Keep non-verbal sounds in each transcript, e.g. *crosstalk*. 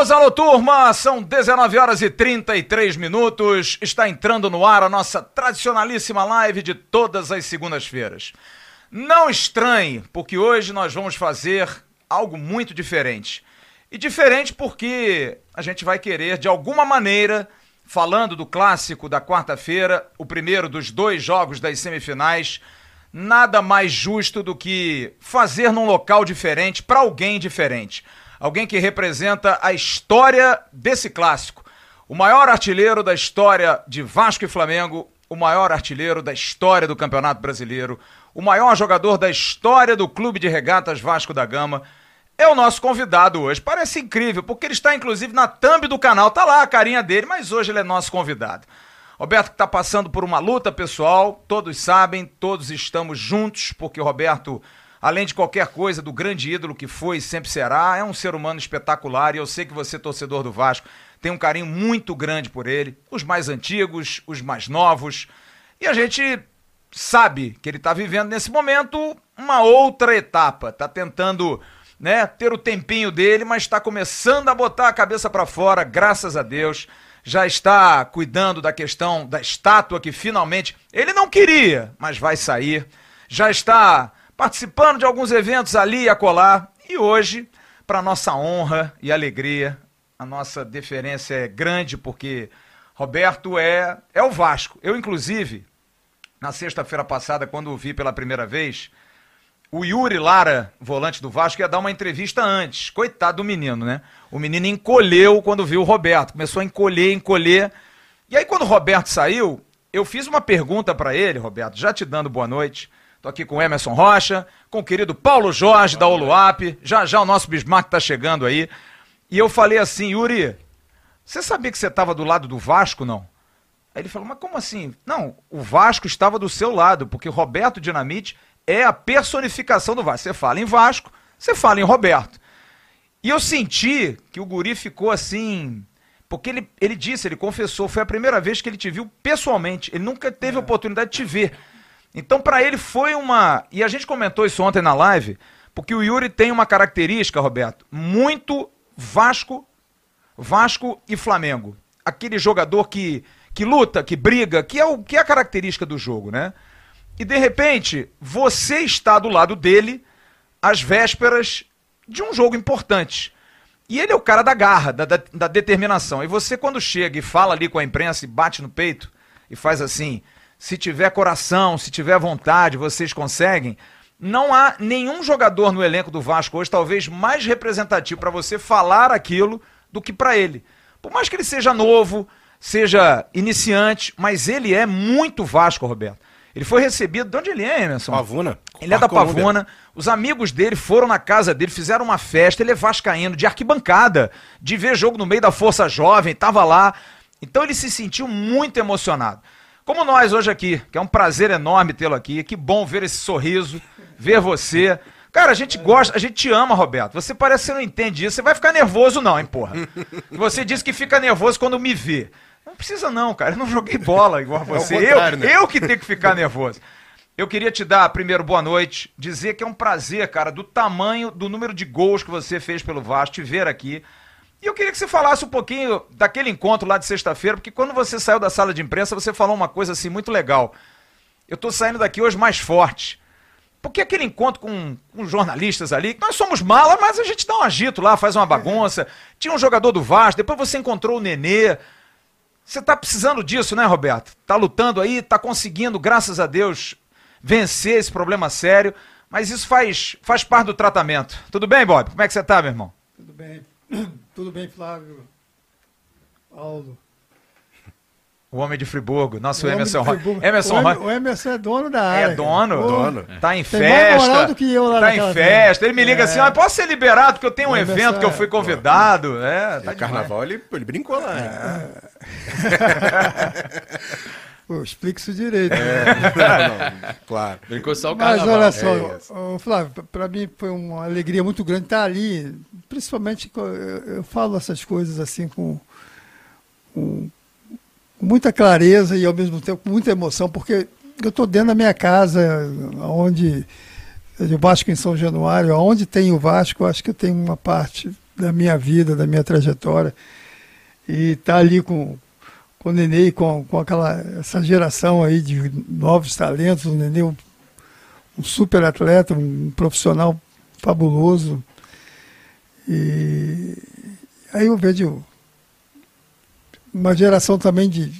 amigos, alô turma, são 19 horas e 33 minutos. Está entrando no ar a nossa tradicionalíssima live de todas as segundas-feiras. Não estranhe, porque hoje nós vamos fazer algo muito diferente. E diferente porque a gente vai querer, de alguma maneira, falando do clássico da quarta-feira, o primeiro dos dois jogos das semifinais, nada mais justo do que fazer num local diferente para alguém diferente alguém que representa a história desse clássico. O maior artilheiro da história de Vasco e Flamengo, o maior artilheiro da história do Campeonato Brasileiro, o maior jogador da história do Clube de Regatas Vasco da Gama, é o nosso convidado hoje. Parece incrível, porque ele está inclusive na thumb do canal, tá lá a carinha dele, mas hoje ele é nosso convidado. Roberto está passando por uma luta pessoal, todos sabem, todos estamos juntos, porque o Roberto além de qualquer coisa, do grande ídolo que foi e sempre será, é um ser humano espetacular e eu sei que você, torcedor do Vasco, tem um carinho muito grande por ele, os mais antigos, os mais novos, e a gente sabe que ele está vivendo nesse momento uma outra etapa, está tentando né, ter o tempinho dele, mas está começando a botar a cabeça para fora, graças a Deus. Já está cuidando da questão da estátua que finalmente ele não queria, mas vai sair. Já está participando de alguns eventos ali e acolá. E hoje, para nossa honra e alegria, a nossa deferência é grande porque Roberto é, é o Vasco. Eu, inclusive, na sexta-feira passada, quando o vi pela primeira vez, o Yuri Lara, volante do Vasco, ia dar uma entrevista antes. Coitado do menino, né? O menino encolheu quando viu o Roberto. Começou a encolher, encolher. E aí, quando o Roberto saiu, eu fiz uma pergunta para ele, Roberto, já te dando boa noite. Tô aqui com o Emerson Rocha, com o querido Paulo Jorge da Oluap. Já já o nosso Bismarck tá chegando aí. E eu falei assim, Yuri, você sabia que você estava do lado do Vasco, não? Aí ele falou, mas como assim? Não, o Vasco estava do seu lado, porque Roberto Dinamite é a personificação do Vasco. Você fala em Vasco, você fala em Roberto. E eu senti que o guri ficou assim. Porque ele, ele disse, ele confessou, foi a primeira vez que ele te viu pessoalmente. Ele nunca teve é. oportunidade de te ver. Então, para ele foi uma. E a gente comentou isso ontem na live, porque o Yuri tem uma característica, Roberto, muito Vasco, Vasco e Flamengo. Aquele jogador que, que luta, que briga, que é, o, que é a característica do jogo, né? E de repente, você está do lado dele às vésperas de um jogo importante. E ele é o cara da garra, da, da, da determinação. E você, quando chega e fala ali com a imprensa e bate no peito e faz assim se tiver coração, se tiver vontade, vocês conseguem. Não há nenhum jogador no elenco do Vasco hoje, talvez mais representativo para você falar aquilo do que para ele. Por mais que ele seja novo, seja iniciante, mas ele é muito Vasco, Roberto. Ele foi recebido. De onde ele é, Emerson? Pavuna. Ele é da Pavuna. Os amigos dele foram na casa dele, fizeram uma festa. Ele é vascaíno, de arquibancada, de ver jogo no meio da Força Jovem, estava lá. Então ele se sentiu muito emocionado. Como nós hoje aqui, que é um prazer enorme tê-lo aqui. Que bom ver esse sorriso, ver você. Cara, a gente gosta, a gente te ama, Roberto. Você parece que você não entende isso. Você vai ficar nervoso, não, hein, porra. Você disse que fica nervoso quando me vê. Não precisa, não, cara. Eu não joguei bola igual a é você. É eu, né? eu que tenho que ficar nervoso. Eu queria te dar, primeiro, boa noite. Dizer que é um prazer, cara, do tamanho, do número de gols que você fez pelo Vasco, te ver aqui. E eu queria que você falasse um pouquinho daquele encontro lá de sexta-feira, porque quando você saiu da sala de imprensa, você falou uma coisa assim muito legal. Eu estou saindo daqui hoje mais forte. Porque aquele encontro com, com jornalistas ali, nós somos mala, mas a gente dá um agito lá, faz uma bagunça. *laughs* Tinha um jogador do Vasco, depois você encontrou o Nenê. Você está precisando disso, né, Roberto? Está lutando aí, está conseguindo, graças a Deus, vencer esse problema sério. Mas isso faz, faz parte do tratamento. Tudo bem, Bob? Como é que você está, meu irmão? Tudo bem. Tudo bem, Flávio? Paulo? O homem de Friburgo, nosso o Emerson Friburgo. Emerson o, o Emerson é dono da área. É dono, Pô, dono. Tá em Tem festa. do que eu lá tá em festa. Ele me liga é. assim: ah, posso ser liberado porque eu tenho um evento que eu fui é, convidado. É, tá carnaval ele, ele brincou lá. É. *laughs* Pô, explique isso direito. É, *laughs* não, não, claro. Brincou só o carnaval. Mas olha só, é Flávio, para mim foi uma alegria muito grande estar ali, principalmente eu, eu falo essas coisas assim com, com, com, muita clareza e ao mesmo tempo com muita emoção, porque eu estou dentro da minha casa, onde o Vasco em São Januário, onde tem o Vasco, eu acho que eu tenho uma parte da minha vida, da minha trajetória. E estar tá ali com, com o Nenê, com, com aquela, essa geração aí de novos talentos, o Nenê um, um super atleta, um profissional fabuloso. E aí eu vejo uma geração também de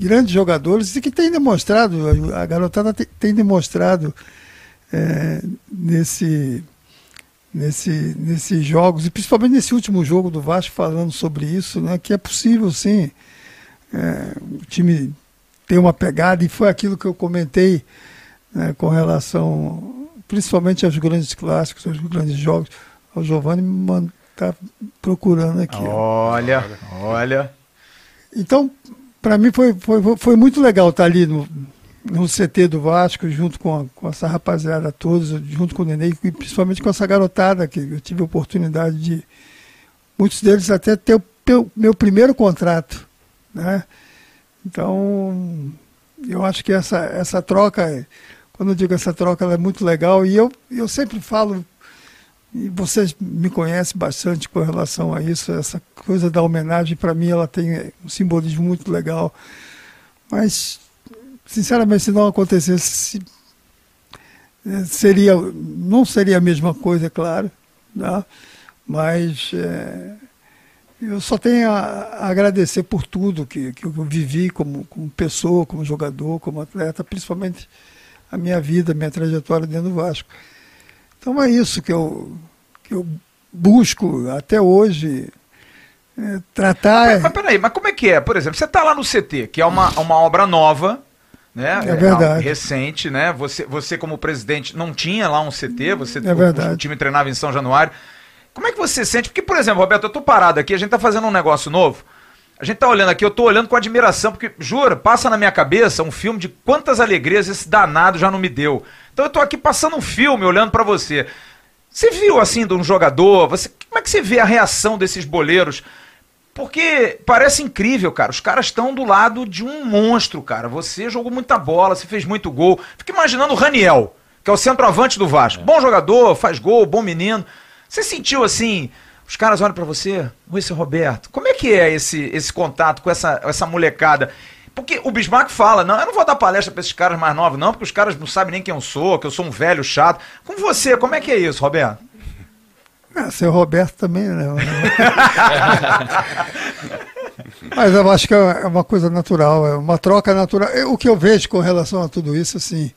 grandes jogadores e que tem demonstrado, a garotada tem, tem demonstrado é, nesse, nesse, nesses jogos, e principalmente nesse último jogo do Vasco falando sobre isso, né, que é possível sim é, o time ter uma pegada, e foi aquilo que eu comentei né, com relação principalmente aos grandes clássicos, aos grandes jogos. O Giovanni está procurando aqui. Olha, olha. Então, para mim foi, foi, foi muito legal estar ali no, no CT do Vasco, junto com, a, com essa rapaziada toda, junto com o Nenê, e principalmente com essa garotada, que eu tive a oportunidade de, muitos deles até ter o meu primeiro contrato. Né? Então, eu acho que essa, essa troca, quando eu digo essa troca, ela é muito legal, e eu, eu sempre falo e vocês me conhecem bastante com relação a isso. Essa coisa da homenagem, para mim, ela tem um simbolismo muito legal. Mas, sinceramente, se não acontecesse, é, seria, não seria a mesma coisa, é claro. Tá? Mas é, eu só tenho a, agradecer por tudo que, que eu vivi como, como pessoa, como jogador, como atleta, principalmente a minha vida, a minha trajetória dentro do Vasco. Então é isso que eu, que eu busco até hoje é, tratar. Mas, mas peraí, mas como é que é? Por exemplo, você está lá no CT, que é uma, uma obra nova. Né? É verdade. É recente, né? Você, você, como presidente, não tinha lá um CT, você é verdade. o time treinava em São Januário. Como é que você sente? Porque, por exemplo, Roberto, eu tô parado aqui, a gente tá fazendo um negócio novo. A gente tá olhando aqui, eu tô olhando com admiração, porque, juro, passa na minha cabeça um filme de quantas alegrias esse danado já não me deu. Então eu tô aqui passando um filme, olhando para você. Você viu assim de um jogador? Você, como é que você vê a reação desses boleiros? Porque parece incrível, cara. Os caras estão do lado de um monstro, cara. Você jogou muita bola, você fez muito gol. Fica imaginando o Raniel, que é o centroavante do Vasco. É. Bom jogador, faz gol, bom menino. Você sentiu assim, os caras olham para você, seu Roberto. Como é que é esse, esse contato com essa, essa molecada? Porque o Bismarck fala, não, eu não vou dar palestra para esses caras mais novos, não, porque os caras não sabem nem quem eu sou, que eu sou um velho chato. Com você, como é que é isso, Roberto? Ah, seu Roberto também, né? *laughs* Mas eu acho que é uma coisa natural, é uma troca natural. O que eu vejo com relação a tudo isso, assim,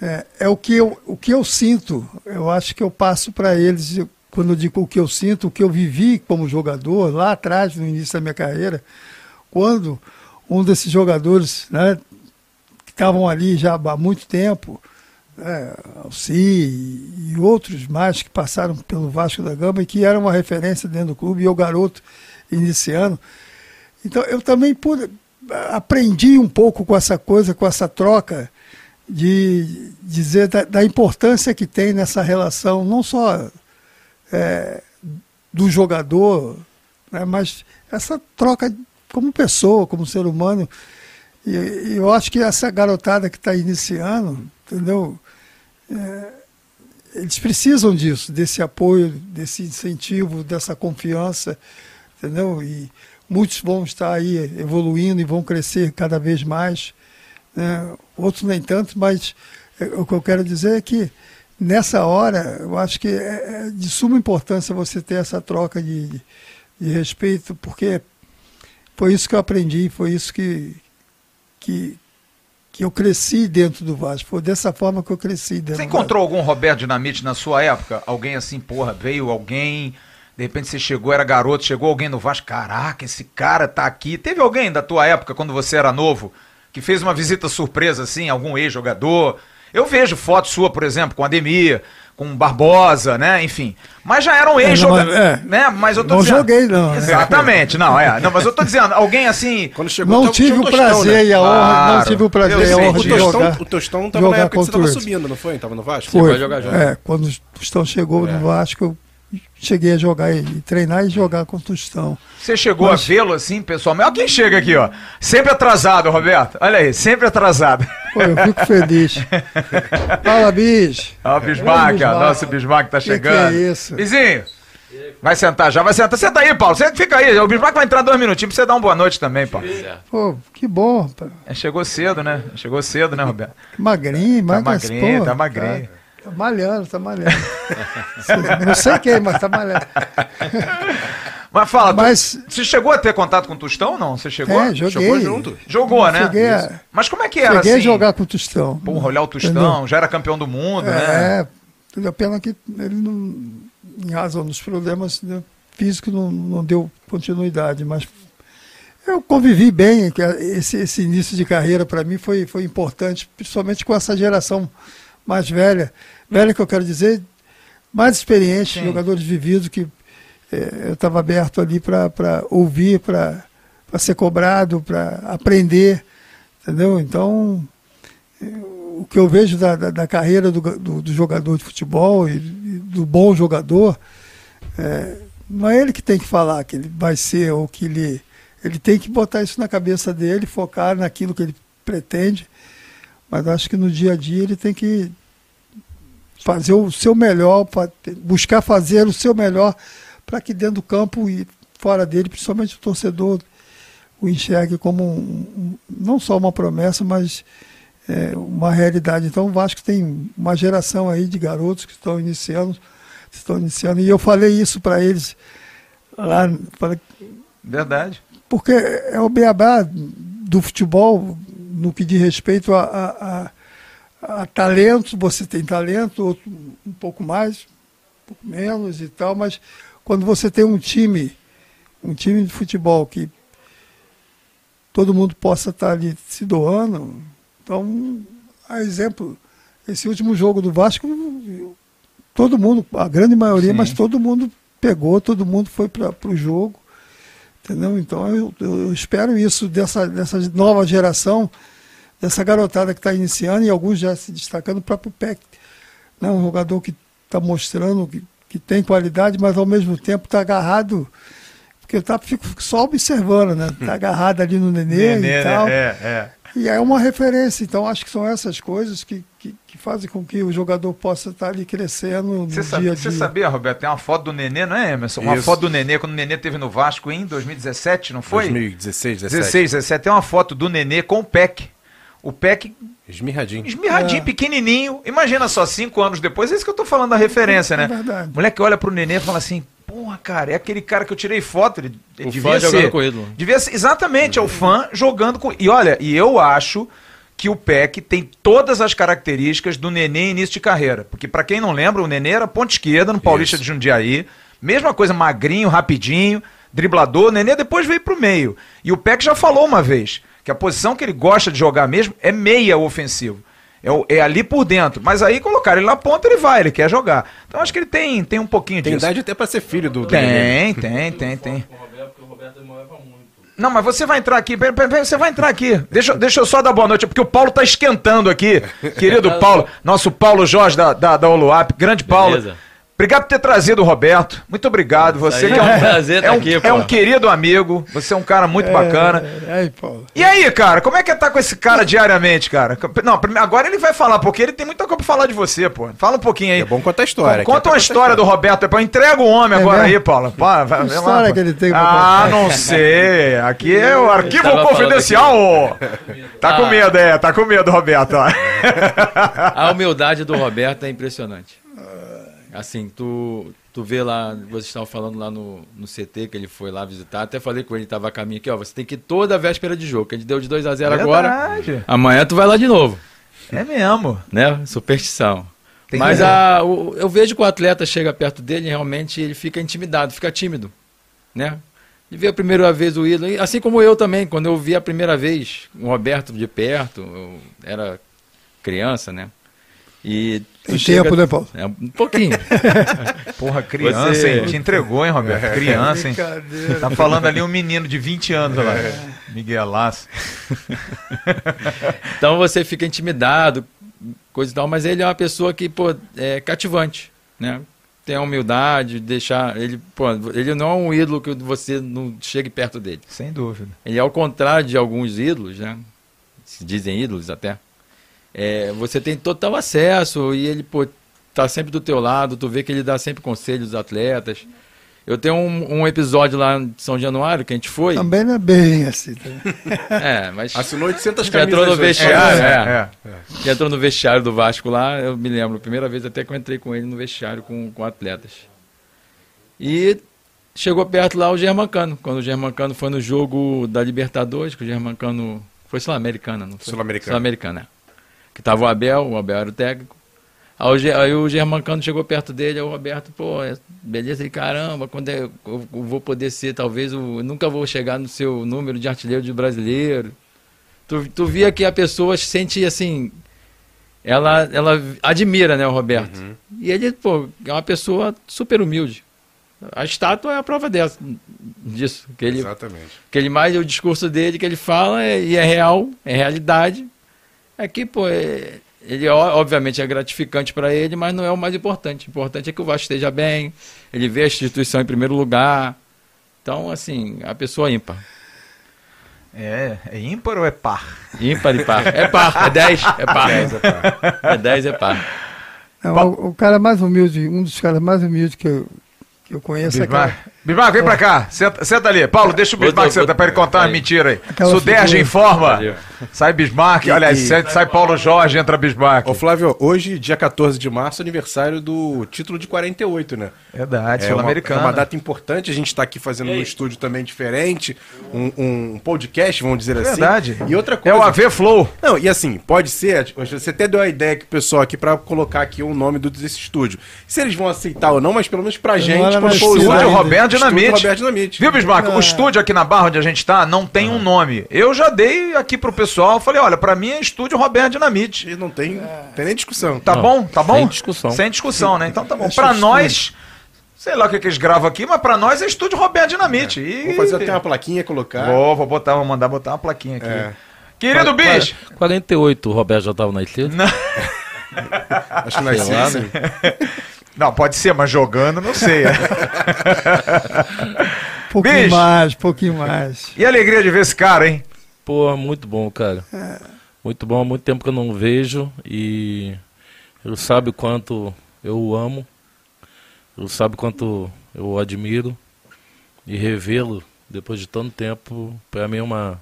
é, é o, que eu, o que eu sinto. Eu acho que eu passo para eles, quando eu digo o que eu sinto, o que eu vivi como jogador lá atrás, no início da minha carreira, quando um desses jogadores né, que estavam ali já há muito tempo, né, Alci e, outros mais que passaram pelo Vasco da Gama e que eram uma referência dentro do clube, e o garoto iniciando. Então eu também pude, aprendi um pouco com essa coisa, com essa troca, de dizer da, da importância que tem nessa relação, não só é, do jogador, né, mas essa troca como pessoa, como ser humano. E, e eu acho que essa garotada que está iniciando, entendeu? É, eles precisam disso, desse apoio, desse incentivo, dessa confiança, entendeu? E muitos vão estar aí evoluindo e vão crescer cada vez mais, né? outros nem tanto, mas é, o que eu quero dizer é que nessa hora eu acho que é, é de suma importância você ter essa troca de, de, de respeito, porque foi isso que eu aprendi, foi isso que, que, que eu cresci dentro do Vasco. Foi dessa forma que eu cresci dentro Você encontrou algum Roberto Dinamite na sua época? Alguém assim, porra, veio alguém, de repente você chegou, era garoto, chegou alguém no Vasco, caraca, esse cara tá aqui. Teve alguém da tua época, quando você era novo, que fez uma visita surpresa assim, algum ex-jogador? Eu vejo foto sua, por exemplo, com a Ademir, com Barbosa, né? Enfim. Mas já eram ex jogadores é, né? Mas eu tô não dizendo. joguei, não. Né? Exatamente, não, é. Não, mas eu tô dizendo, alguém assim. Quando chegou Não tive o prazer né? e a honra. Claro. Não tive o prazer e a honra de tostão, jogar. O Tostão tava na época que você tava subindo, não foi? Tava no Vasco? Foi. Jogar, jogar. É, quando o Tostão chegou é. no Vasco, eu cheguei a jogar e treinar e jogar com o Tostão. Você chegou Mas... a vê-lo assim, pessoalmente? Olha quem chega aqui, ó. Sempre atrasado, Roberto. Olha aí, sempre atrasado. Pô, eu fico feliz. *laughs* Fala, bicho. Olha o Bismarck, ó. Nosso Bismarck tá chegando. Que, que é isso? Vizinho, Vai sentar já, vai sentar. Senta aí, Paulo. Senta, fica aí. O Bismarck vai entrar dois minutinhos pra você dar uma boa noite também, Paulo. Pô, que bom, rapaz. É, chegou cedo, né? Chegou cedo, né, Roberto? Magrinho, tá magrinho, tá magrinho. Tá, tá malhando, tá malhando. *laughs* Não sei quem, mas tá malhando. *laughs* Mas fala, mas, tu, você chegou a ter contato com o Tostão ou não? Você chegou? É, joguei. Jogou junto? Jogou, né? Cheguei a, mas como é que era cheguei assim? a jogar com o Tostão. Porra, olhar o Tostão, Entendeu? já era campeão do mundo, é, né? É, a pena que ele não, em razão dos problemas né, físicos, não, não deu continuidade, mas eu convivi bem, esse, esse início de carreira para mim foi, foi importante, principalmente com essa geração mais velha, velha que eu quero dizer, mais experiente, Sim. jogadores vividos que é, eu estava aberto ali para ouvir, para ser cobrado, para aprender, entendeu? Então, o que eu vejo da, da, da carreira do, do, do, jogador de futebol e, e do bom jogador, é, não é ele que tem que falar que ele vai ser ou que ele. Ele tem que botar isso na cabeça dele, focar naquilo que ele pretende, mas acho que no dia a dia ele tem que fazer o seu melhor, buscar fazer o seu melhor para que dentro do campo e fora dele, principalmente o torcedor, o enxergue como um, não só uma promessa, mas é, uma realidade. Então o Vasco tem uma geração aí de garotos que estão iniciando, estão iniciando, e eu falei isso para eles lá. Falei, Verdade. Porque é o beabá do futebol no que diz respeito a, a, a, talento, você tem talento, outro um pouco mais, um pouco menos e tal, mas quando você tem um time, um time de futebol que todo mundo possa estar ali se doando. Então, a exemplo, esse último jogo do Vasco, todo mundo, a grande maioria, Sim. mas todo mundo pegou, todo mundo foi para o jogo. Entendeu? Então eu, eu, espero isso dessa, dessa nova geração, dessa garotada que está iniciando e alguns já se destacando, o próprio Peck. Né? Um jogador que está mostrando que que tem qualidade, mas ao mesmo tempo está agarrado, porque eu tá, fico só observando, né? Está agarrado ali no nenê, nenê e tal. Né? É, é. E é uma referência, então acho que são essas coisas que, que, que fazem com que o jogador possa estar tá ali crescendo no você dia a dia. Você sabia, Roberto, tem uma foto do Nenê, não é, Emerson? Uma Isso. foto do Nenê, quando o Nenê teve no Vasco em 2017, não foi? 2016, 17. 16, 17. Tem uma foto do Nenê com o Peck. O Peck Esmirradinho. Esmirradinho, é. pequenininho. Imagina só, cinco anos depois, é isso que eu tô falando da referência, né? É verdade. Moleque olha pro nenê e fala assim, porra, cara, é aquele cara que eu tirei foto, ele, ele o devia fã ser. jogando com ele. Devia ser, exatamente, é o fã jogando com... E olha, e eu acho que o Peck tem todas as características do Nenê início de carreira. Porque para quem não lembra, o Nenê era ponta esquerda no Paulista isso. de Jundiaí. Mesma coisa, magrinho, rapidinho, driblador. O Nenê depois veio pro meio. E o Peck já falou uma vez que a posição que ele gosta de jogar mesmo é meia ofensivo. É, é, ali por dentro. Mas aí colocar ele na ponta, ele vai, ele quer jogar. Então acho que ele tem, tem um pouquinho tem disso. Tem idade até para ser filho do. Tem, *laughs* tem, tem, tem. Não, mas você vai entrar aqui, você vai entrar aqui. Deixa, deixa eu só dar boa noite, porque o Paulo tá esquentando aqui. *laughs* Querido Paulo, nosso Paulo Jorge da, da, da Oluap, grande Paulo. Beleza. Obrigado por ter trazido o Roberto. Muito obrigado. Você que é um, *laughs* prazer é, um, aqui, é um querido amigo. Você é um cara muito é, bacana. É, é, Paulo. E aí, cara, como é que é tá com esse cara diariamente, cara? Não, agora ele vai falar, porque ele tem muita coisa pra falar de você, pô. Fala um pouquinho aí. É bom contar a história. Conta uma história do Roberto. Depois entrega o homem é agora aí, Paulo. Pô, vai, que história que ele tem Ah, não sei. Aqui é o *laughs* arquivo confidencial. Tá com ah. medo, é. Tá com medo, Roberto. a humildade do Roberto é impressionante. Assim, tu, tu vê lá, vocês estavam falando lá no, no CT que ele foi lá visitar, até falei com ele, estava a caminho aqui, ó, você tem que ir toda a véspera de jogo, que a gente deu de 2 a 0 agora. Amanhã tu vai lá de novo. É mesmo. Né? Superstição. Tem Mas a, o, eu vejo que o atleta chega perto dele realmente ele fica intimidado, fica tímido, né? De ver a primeira vez o ídolo, assim como eu também, quando eu vi a primeira vez o Roberto de perto, eu era criança, né? E tem chega... tempo, né, Paulo? É, um pouquinho. *laughs* Porra, criança, Você... hein? Te entregou, hein, Roberto? É, criança, hein? Tá falando ali um menino de 20 anos lá. É. Miguel Laço. *laughs* então você fica intimidado, coisa e tal, mas ele é uma pessoa que, pô, é cativante, né? Tem a humildade, deixar. Ele, pô, ele não é um ídolo que você não chegue perto dele. Sem dúvida. Ele é ao contrário de alguns ídolos, né? Se dizem ídolos até é, você tem total acesso e ele pô, tá sempre do teu lado, tu vê que ele dá sempre conselhos aos atletas. Eu tenho um, um episódio lá em São Januário que a gente foi. Também não é bem assim. Tá? *laughs* É, mas. Assinou 800 Que entrou no camisas. vestiário, É, é. Que entrou no vestiário do Vasco lá, eu me lembro, primeira vez até que eu entrei com ele no vestiário com, com atletas. E chegou perto lá o Germancano, quando o Germancano foi no jogo da Libertadores, que o Germancano foi Sul-Americana, não foi? Sul-Americana. Sul-Americana, é. Que tava o Abel, o Abel era o técnico. Aí o, Germancano chegou perto dele, aí o Roberto, pô, é- beleza, ele, caramba, quando é- eu, vou poder ser, talvez, o, eu nunca vou chegar no seu número de artilheiro de brasileiro. Tu, tu via que a pessoa se sente assim. Ela, ela admira, né, o Roberto. Uhum. E ele, pô, é uma pessoa super humilde. A estátua é a prova dessa, disso. Que ele, Exatamente. que ele mais, o discurso dele que ele fala, é, e é real, é realidade. É que, pô, é- ele obviamente é gratificante para ele, mas não é o mais importante. O importante é que o Vasco esteja bem, ele vê a instituição em primeiro lugar. Então, assim, a pessoa ímpar. É, é ímpar ou é par? Ímpar e par. É par, é 10, é par. É 10, é par. Não, o, o cara mais humilde, um dos caras mais humildes que eu, que eu conheço é aquela, Bismarck, vem pra cá. Senta, senta ali. Paulo, deixa o Bismarck sentar pra ele contar uma mentira aí. Aquela Suderge figura. informa. Sai Bismarck. E- Olha, e- sai, sai Paulo Jorge, entra Bismarck. Ô Flávio, hoje, dia 14 de março, aniversário do título de 48, né? Verdade, É uma, é uma data importante, a gente está aqui fazendo um estúdio também diferente, um, um podcast, vamos dizer assim. Verdade. E outra É coisa. o AV Flow. Não, e assim, pode ser, você até deu a ideia que o pessoal aqui para colocar aqui o nome do, desse estúdio. Se eles vão aceitar ou não, mas pelo menos pra gente, era quando mais for ainda. Roberto Dinamite. Roberto Dinamite. Viu, Bismarck? O Ah. estúdio aqui na Barra onde a gente tá não tem um nome. Eu já dei aqui pro pessoal, falei, olha, pra mim é estúdio Roberto Dinamite. E não tem, tem nem discussão. Tá Não, bom? Tá bom? sem discussão. Sem discussão, né? Então tá bom. Acho Pra nós, sei lá o que, que eles gravam aqui, mas pra nós é estúdio Roberto Dinamite. E... Vou fazer até uma plaquinha, colocar. Vou, vou botar, vou mandar botar uma plaquinha aqui. É. Querido bicho! 48, o Roberto já estava nascido. *laughs* Acho que assim. Não, pode ser, mas jogando, não sei. um *laughs* pouquinho Bicho. mais, um pouquinho mais. e a alegria de ver esse cara, hein? Pô, muito bom, cara. Muito bom, há muito tempo que eu não vejo e ele sabe o quanto eu o amo, ele sabe o quanto eu o admiro e revê-lo depois de tanto tempo, para mim é uma,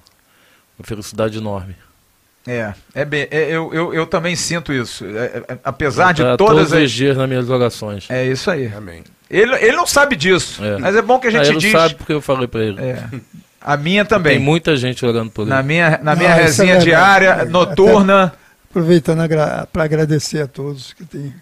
uma felicidade enorme. É, é bem, é, eu, eu, eu também sinto isso. É, é, apesar de Tá todas todos os as. dias nas minhas orações. É isso aí. Amém. Ele, ele não sabe disso, É. mas é bom que a Ah, gente ele diz. sabe porque eu falei para ele. É. A minha Tem também. muita gente orando por ele. Na minha, na minha Não, isso é resenha verdade. diária, É, noturna. Aproveitando para agradecer a todos que têm,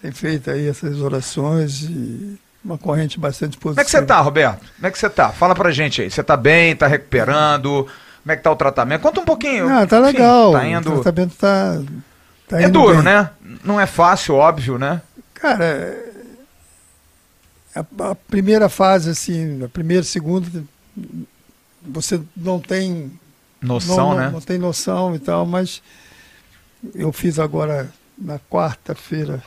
têm feito aí essas orações e uma corrente bastante positiva. Como é que você tá, Roberto? Como é que você tá? Fala pra gente aí. Você tá bem? Tá recuperando? Como é que tá o tratamento? Conta um pouquinho. Ah, tá Enfim, legal. Tá O indo. tratamento tá, tá É duro, bem. né? Não é fácil, óbvio, né? Cara, a, a primeira fase, assim, a primeira, segunda, você não tem Noção, não, não- né? Não tem noção e tal, mas eu fiz agora na quarta-feira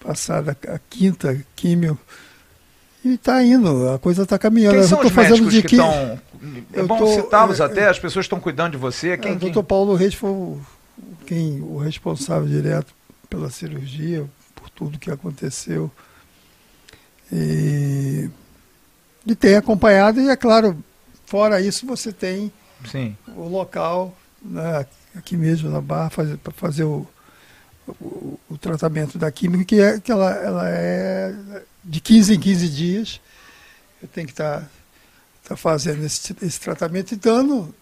passada, a quinta químio, e tá indo, a coisa tá caminhando. Quem eu são os fazendo médicos que estão. É bom tô- citá-los é, até, as pessoas estão cuidando de você. É, Quem, o quem... doutor Paulo Reis foi o, quem, o responsável direto pela cirurgia, por tudo que aconteceu. E, e tem acompanhado, e é claro, fora isso, você tem Sim. o local, né, aqui mesmo na Barra, para fazer o, o, o tratamento da química, que, é, que ela, ela é de 15 em 15 dias. Eu tenho que estar tá, fazendo esse, esse tratamento e dando,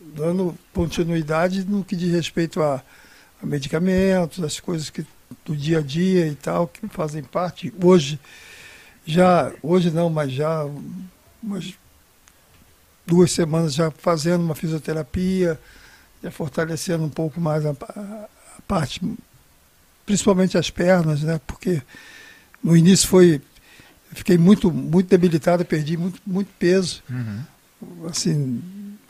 dando continuidade no que diz respeito a, a medicamentos, as coisas que, do dia a dia e tal, que fazem parte. Hoje, já, hoje não, mas já umas duas semanas já fazendo uma fisioterapia, já fortalecendo um pouco mais a, a- a parte, principalmente as pernas, né? Porque no início foi, fiquei muito, muito debilitado, perdi muito, muito peso. Uhum. Assim,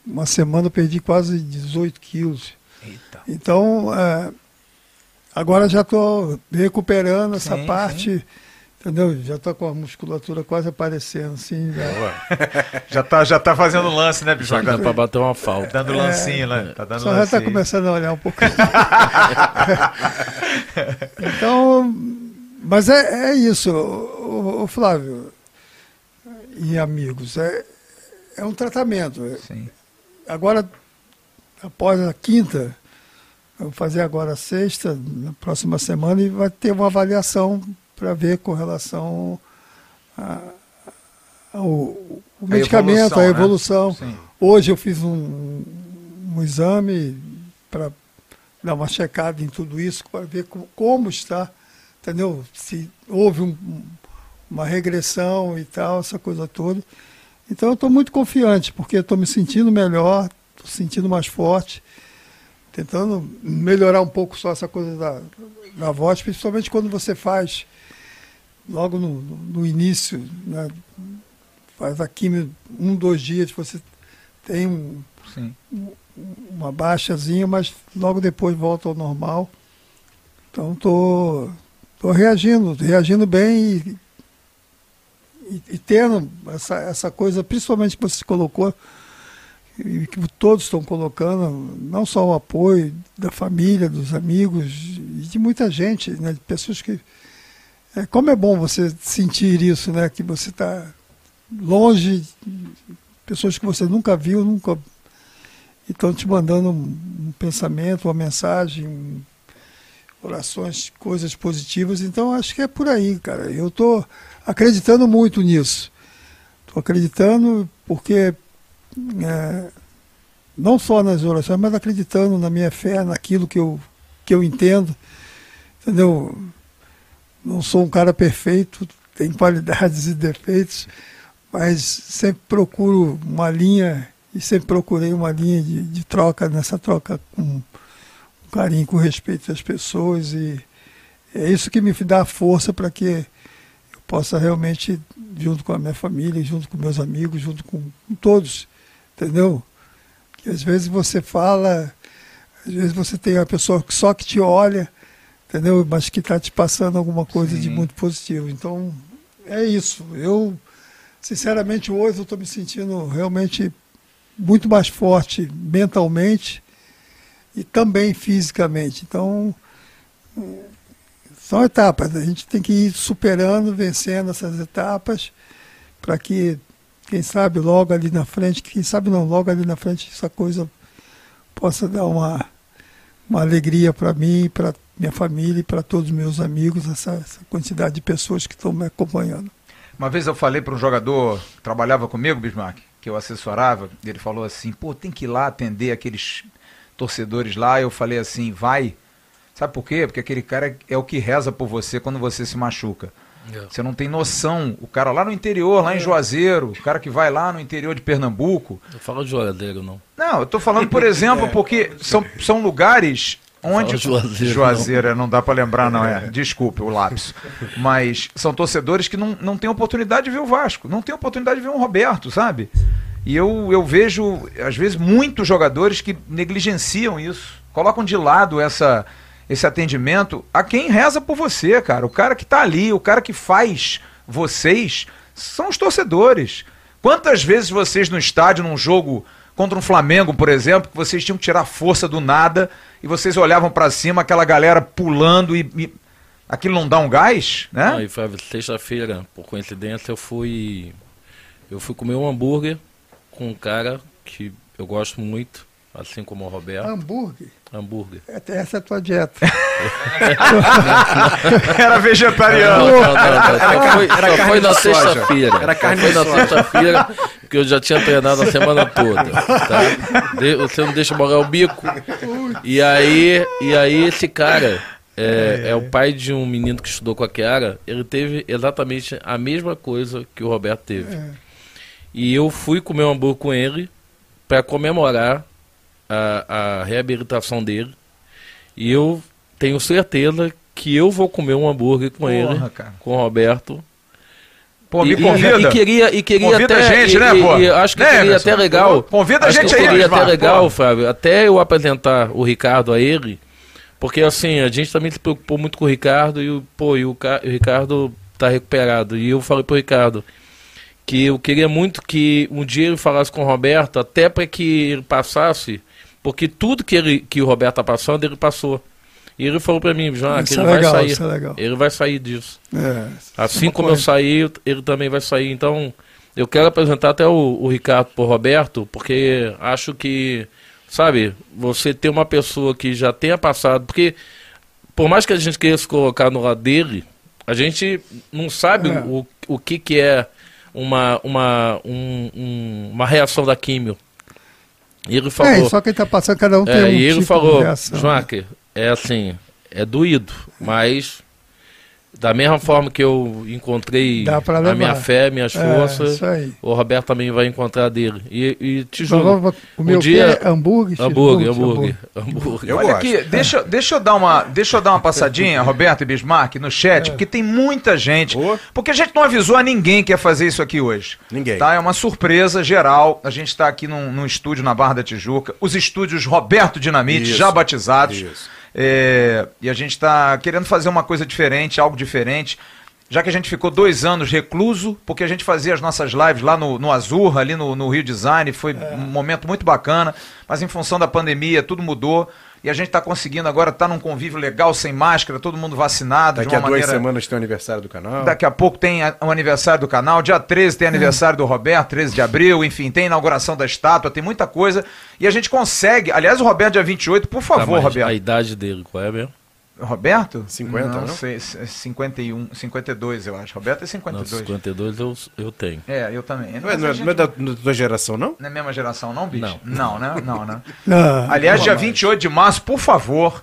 uma semana eu perdi quase 18 quilos. Eita. Então, é, agora já estou recuperando essa Sim, parte, entendeu? Já estou com a musculatura quase aparecendo, assim. já- *laughs* Já tá, já tá fazendo lance, né, bicho? Já dá para bater uma falta. Dando lancinho, né? Tá dando Só já está lancinho. começando a olhar um pouco. *laughs* então, mas é, é isso. O, ô, Flávio e amigos, é, é um tratamento. Sim. Agora, após a quinta, vou fazer agora a sexta, na próxima semana, e vai ter uma avaliação para ver com relação a- ao o medicamento, evolução, a né? evolução. Sim. Hoje eu fiz um, um exame para dar uma checada em tudo isso, para ver co- como está, entendeu? Se houve um- uma regressão e tal, essa coisa toda. Então eu estou muito confiante, porque estou me sentindo melhor, estou sentindo mais forte, tentando melhorar um pouco só essa coisa da, da voz, principalmente quando você faz logo no, no início, né, faz a quimio um, dois dias, você tem um, Sim. uma baixazinha, mas logo depois volta ao normal. Então tô, tô reagindo, reagindo bem e, e, e tendo essa, essa coisa, principalmente que você colocou, e que todos estão colocando, não só o apoio da família, dos amigos e de muita gente, né, de pessoas que. É, como é bom você sentir isso, né? Que você está longe, pessoas que você nunca viu, nunca estão te mandando um, um pensamento, uma mensagem, orações, coisas positivas. Então acho que é por aí, cara. Eu estou acreditando muito nisso. Estou acreditando porque é, não só nas orações, mas acreditando na minha fé, naquilo que eu, que eu entendo. Entendeu? Não sou um cara perfeito, tenho qualidades e defeitos, mas sempre procuro uma linha e sempre procurei uma linha de, de troca, nessa troca com carinho, com respeito às pessoas e é isso que me dá força para que eu possa realmente, junto com a minha família, junto com meus amigos, junto com, com todos, entendeu? Que às vezes você fala, às vezes você tem uma pessoa que só que te olha, entendeu? Mas que está te passando alguma coisa de Sim. muito positivo. Então, é isso. Eu, sinceramente, hoje eu estou me sentindo realmente muito mais forte mentalmente e também fisicamente. Então, eh, são etapas. A gente tem que ir superando, vencendo essas etapas, para que, quem sabe, logo ali na frente, quem sabe não, logo ali na frente, essa coisa possa dar uma, uma alegria para mim, para minha família e para todos os meus amigos, essa, essa quantidade de pessoas que estão me acompanhando. Uma vez eu falei para um jogador que trabalhava comigo, Bismarck, que eu assessorava, ele falou assim: pô, tem que ir lá atender aqueles torcedores lá. Eu falei assim: vai. Sabe por quê? Porque aquele cara é, é o que reza por você quando você se machuca. Você não tem noção. O cara lá no interior, lá em Juazeiro, o cara que vai lá no interior de Pernambuco. Não fala de jogadeiro, não. Não, eu tô falando, por exemplo, *laughs* porque são, são lugares onde. Juazeiro, Juazeiro, não, dá pra lembrar, não é. *laughs* Desculpe o lápis. Mas são torcedores que não, não têm oportunidade de ver o Vasco, não têm oportunidade de ver um Roberto, sabe? E eu, eu vejo, às vezes, muitos jogadores que negligenciam isso, colocam de lado essa, esse atendimento a quem reza por você, cara. O cara que tá ali, o cara que faz vocês, são os torcedores. Quantas vezes vocês no estádio, num jogo contra um Flamengo, por exemplo, que vocês tinham que tirar força do nada e vocês olhavam pra cima, aquela galera pulando e, e aquilo não dá um gás, né? Não, e foi sexta-feira, por coincidência, eu fui. Eu fui comer um hambúrguer com um cara que eu gosto muito, assim como o Roberto. Hambúrguer, Hambúrguer. até essa é a tua dieta. *laughs* Era vegetariano. Não, não, não, só foi, era só carne foi na sexta-feira. Era Só carne foi na sexta-feira, porque eu já tinha treinado a semana toda. Tá? De- você não deixa molhar o bico. E aí, e aí esse cara é, é o pai de um menino que estudou com a Kiara. Ele teve exatamente a mesma coisa que o Roberto teve. E eu fui comer um hambúrguer com ele para comemorar a, a reabilitação dele. E eu tenho certeza que eu vou comer um hambúrguer com Porra, ele, cara. com o Roberto. Pô, me E- e- convida. E, queria, e queria Convida até. a gente, e, né, e- pô? e acho que Né, seria Emerson? até legal. Convida a gente aí, Seria até legal, pô. Fábio. Até eu apresentar o Ricardo a ele. Porque assim, a gente também se preocupou muito com o Ricardo e o, pô, e o, o Ricardo tá recuperado. E eu falei pro Ricardo que eu queria muito que um dia ele falasse com o Roberto, até para que ele passasse, porque tudo que, ele, que o Roberto tá passando, ele passou. E ele falou pra mim, João, que ele é vai legal, sair. isso é. Ele vai sair disso. É, Assim uma como eu coisa. saí, ele também vai sair. Então, eu quero apresentar até o, o Ricardo por Roberto, porque acho que, sabe, você ter uma pessoa que já tenha passado, porque por mais que a gente queira se colocar no lado dele, a gente não sabe É. o, o que, que é uma, uma, um- um- uma reação da químio. E ele falou. É, só quem está passando, cada um tem É, um e ele tipo falou, reação. Joaquim, é assim, é doído, mas da mesma forma que eu encontrei a minha fé, minhas É, forças, aí. o Roberto também vai encontrar a dele. E, e te juro, o um meu dia- que é hambúrguer, hambúrguer, hambúrguer, hambúrguer. Eu Olha gosto. aqui, deixa, deixa, eu dar uma, deixa eu dar uma passadinha, *laughs* Roberto e Bismarck, no chat, porque tem muita gente. Porque a gente não avisou a ninguém que ia fazer isso aqui hoje. Ninguém. Tá? É uma surpresa geral. A gente está aqui num, num estúdio na Barra da Tijuca. Os estúdios Roberto Dinamite, Isso. já batizados. Isso. É, e a gente está querendo fazer uma coisa diferente, algo diferente. Já que a gente ficou dois anos recluso, porque a gente fazia as nossas lives lá no, no Azur, ali no, no Rio Design, foi um momento muito bacana, mas em função da pandemia tudo mudou e a gente está conseguindo agora estar num convívio legal, sem máscara, todo mundo vacinado, Daqui de a uma duas maneira... semanas tem o aniversário do canal. Daqui a pouco tem a- o aniversário do canal. Dia 13 tem aniversário do Roberto, 13 de abril. Enfim, tem inauguração da estátua, tem muita coisa. E a gente consegue. Aliás, o Roberto, dia 28, por Tá, favor, mas Roberto. A idade dele, qual é mesmo? Roberto? 50, não? sei, é 51, 52, eu acho. Roberto é Não, 52. 52 eu, eu tenho. É, eu também. Não é, não é- gente- não é da, da tua geração, não? não é a mesma geração, não, bicho? Não. Não, né? Não, né? *laughs* Não, Aliás, não dia mais. 28 de março, por favor,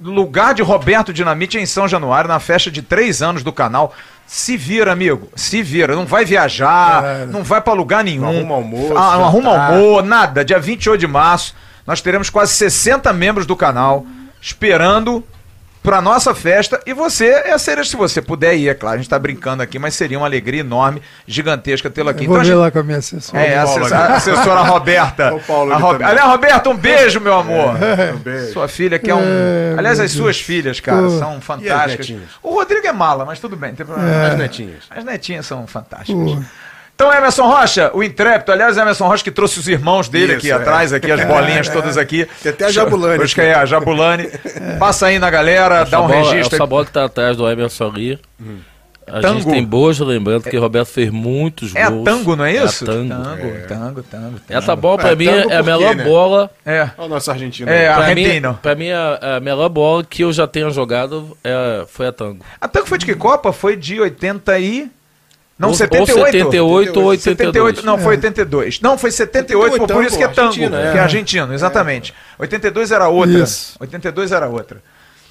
lugar de Roberto Dinamite em São Januário, na festa de três anos do canal. Se vira, amigo. Se vira. Não vai viajar, É. não vai pra lugar nenhum. Não arruma almoço, Ah, não arruma almoço, nada. Dia 28 de março, nós teremos quase 60 membros do canal esperando pra nossa festa. E você é a cereja, se você puder ir, é claro. A gente tá brincando aqui, mas seria uma alegria enorme, gigantesca tê-lo aqui. Eu vou a ver gente- lá com a minha assessora. é, a assessora, ali. a assessora Roberta. *laughs* O Paulo A. Aliás, Roberta, um beijo, meu amor. Um beijo. Sua filha que é um. É, Aliás, as suas filhas, cara, Pô. são fantásticas. netinhas? O Rodrigo é mala, mas tudo bem, não tem problema. É. As netinhas. As netinhas são fantásticas. Pô. Então, Emerson Rocha, o intrépido, aliás, Emerson Rocha que trouxe os irmãos dele Isso, aqui é. atrás, aqui, as bolinhas todas aqui. *laughs* Tem até a Jabulani Os que é a Jabulani. Passa aí na galera, dá um bola- registro. Essa bola que tá atrás do Emerson ali. A Tango. gente tem boas lembranças que o Roberto fez muitos É a gols. tango, não é a isso? tango. tango, tango, tango. Essa bola, pra É, mim, tango é a por quê, melhor né? bola. É. Olha o nosso argentino. É. Pra mim, Argentino. pra mim a, a melhor bola que eu já tenha jogado é, foi a tango. A tango foi de que Copa? Foi de 80 e... Não, ou, 78? Ou 78 ou 82. 78, não, foi 82. Não, foi 78, por, por 78, isso que é tango, Argentina, é. que é argentino, exatamente. 82 era outra. Isso. 82 era outra.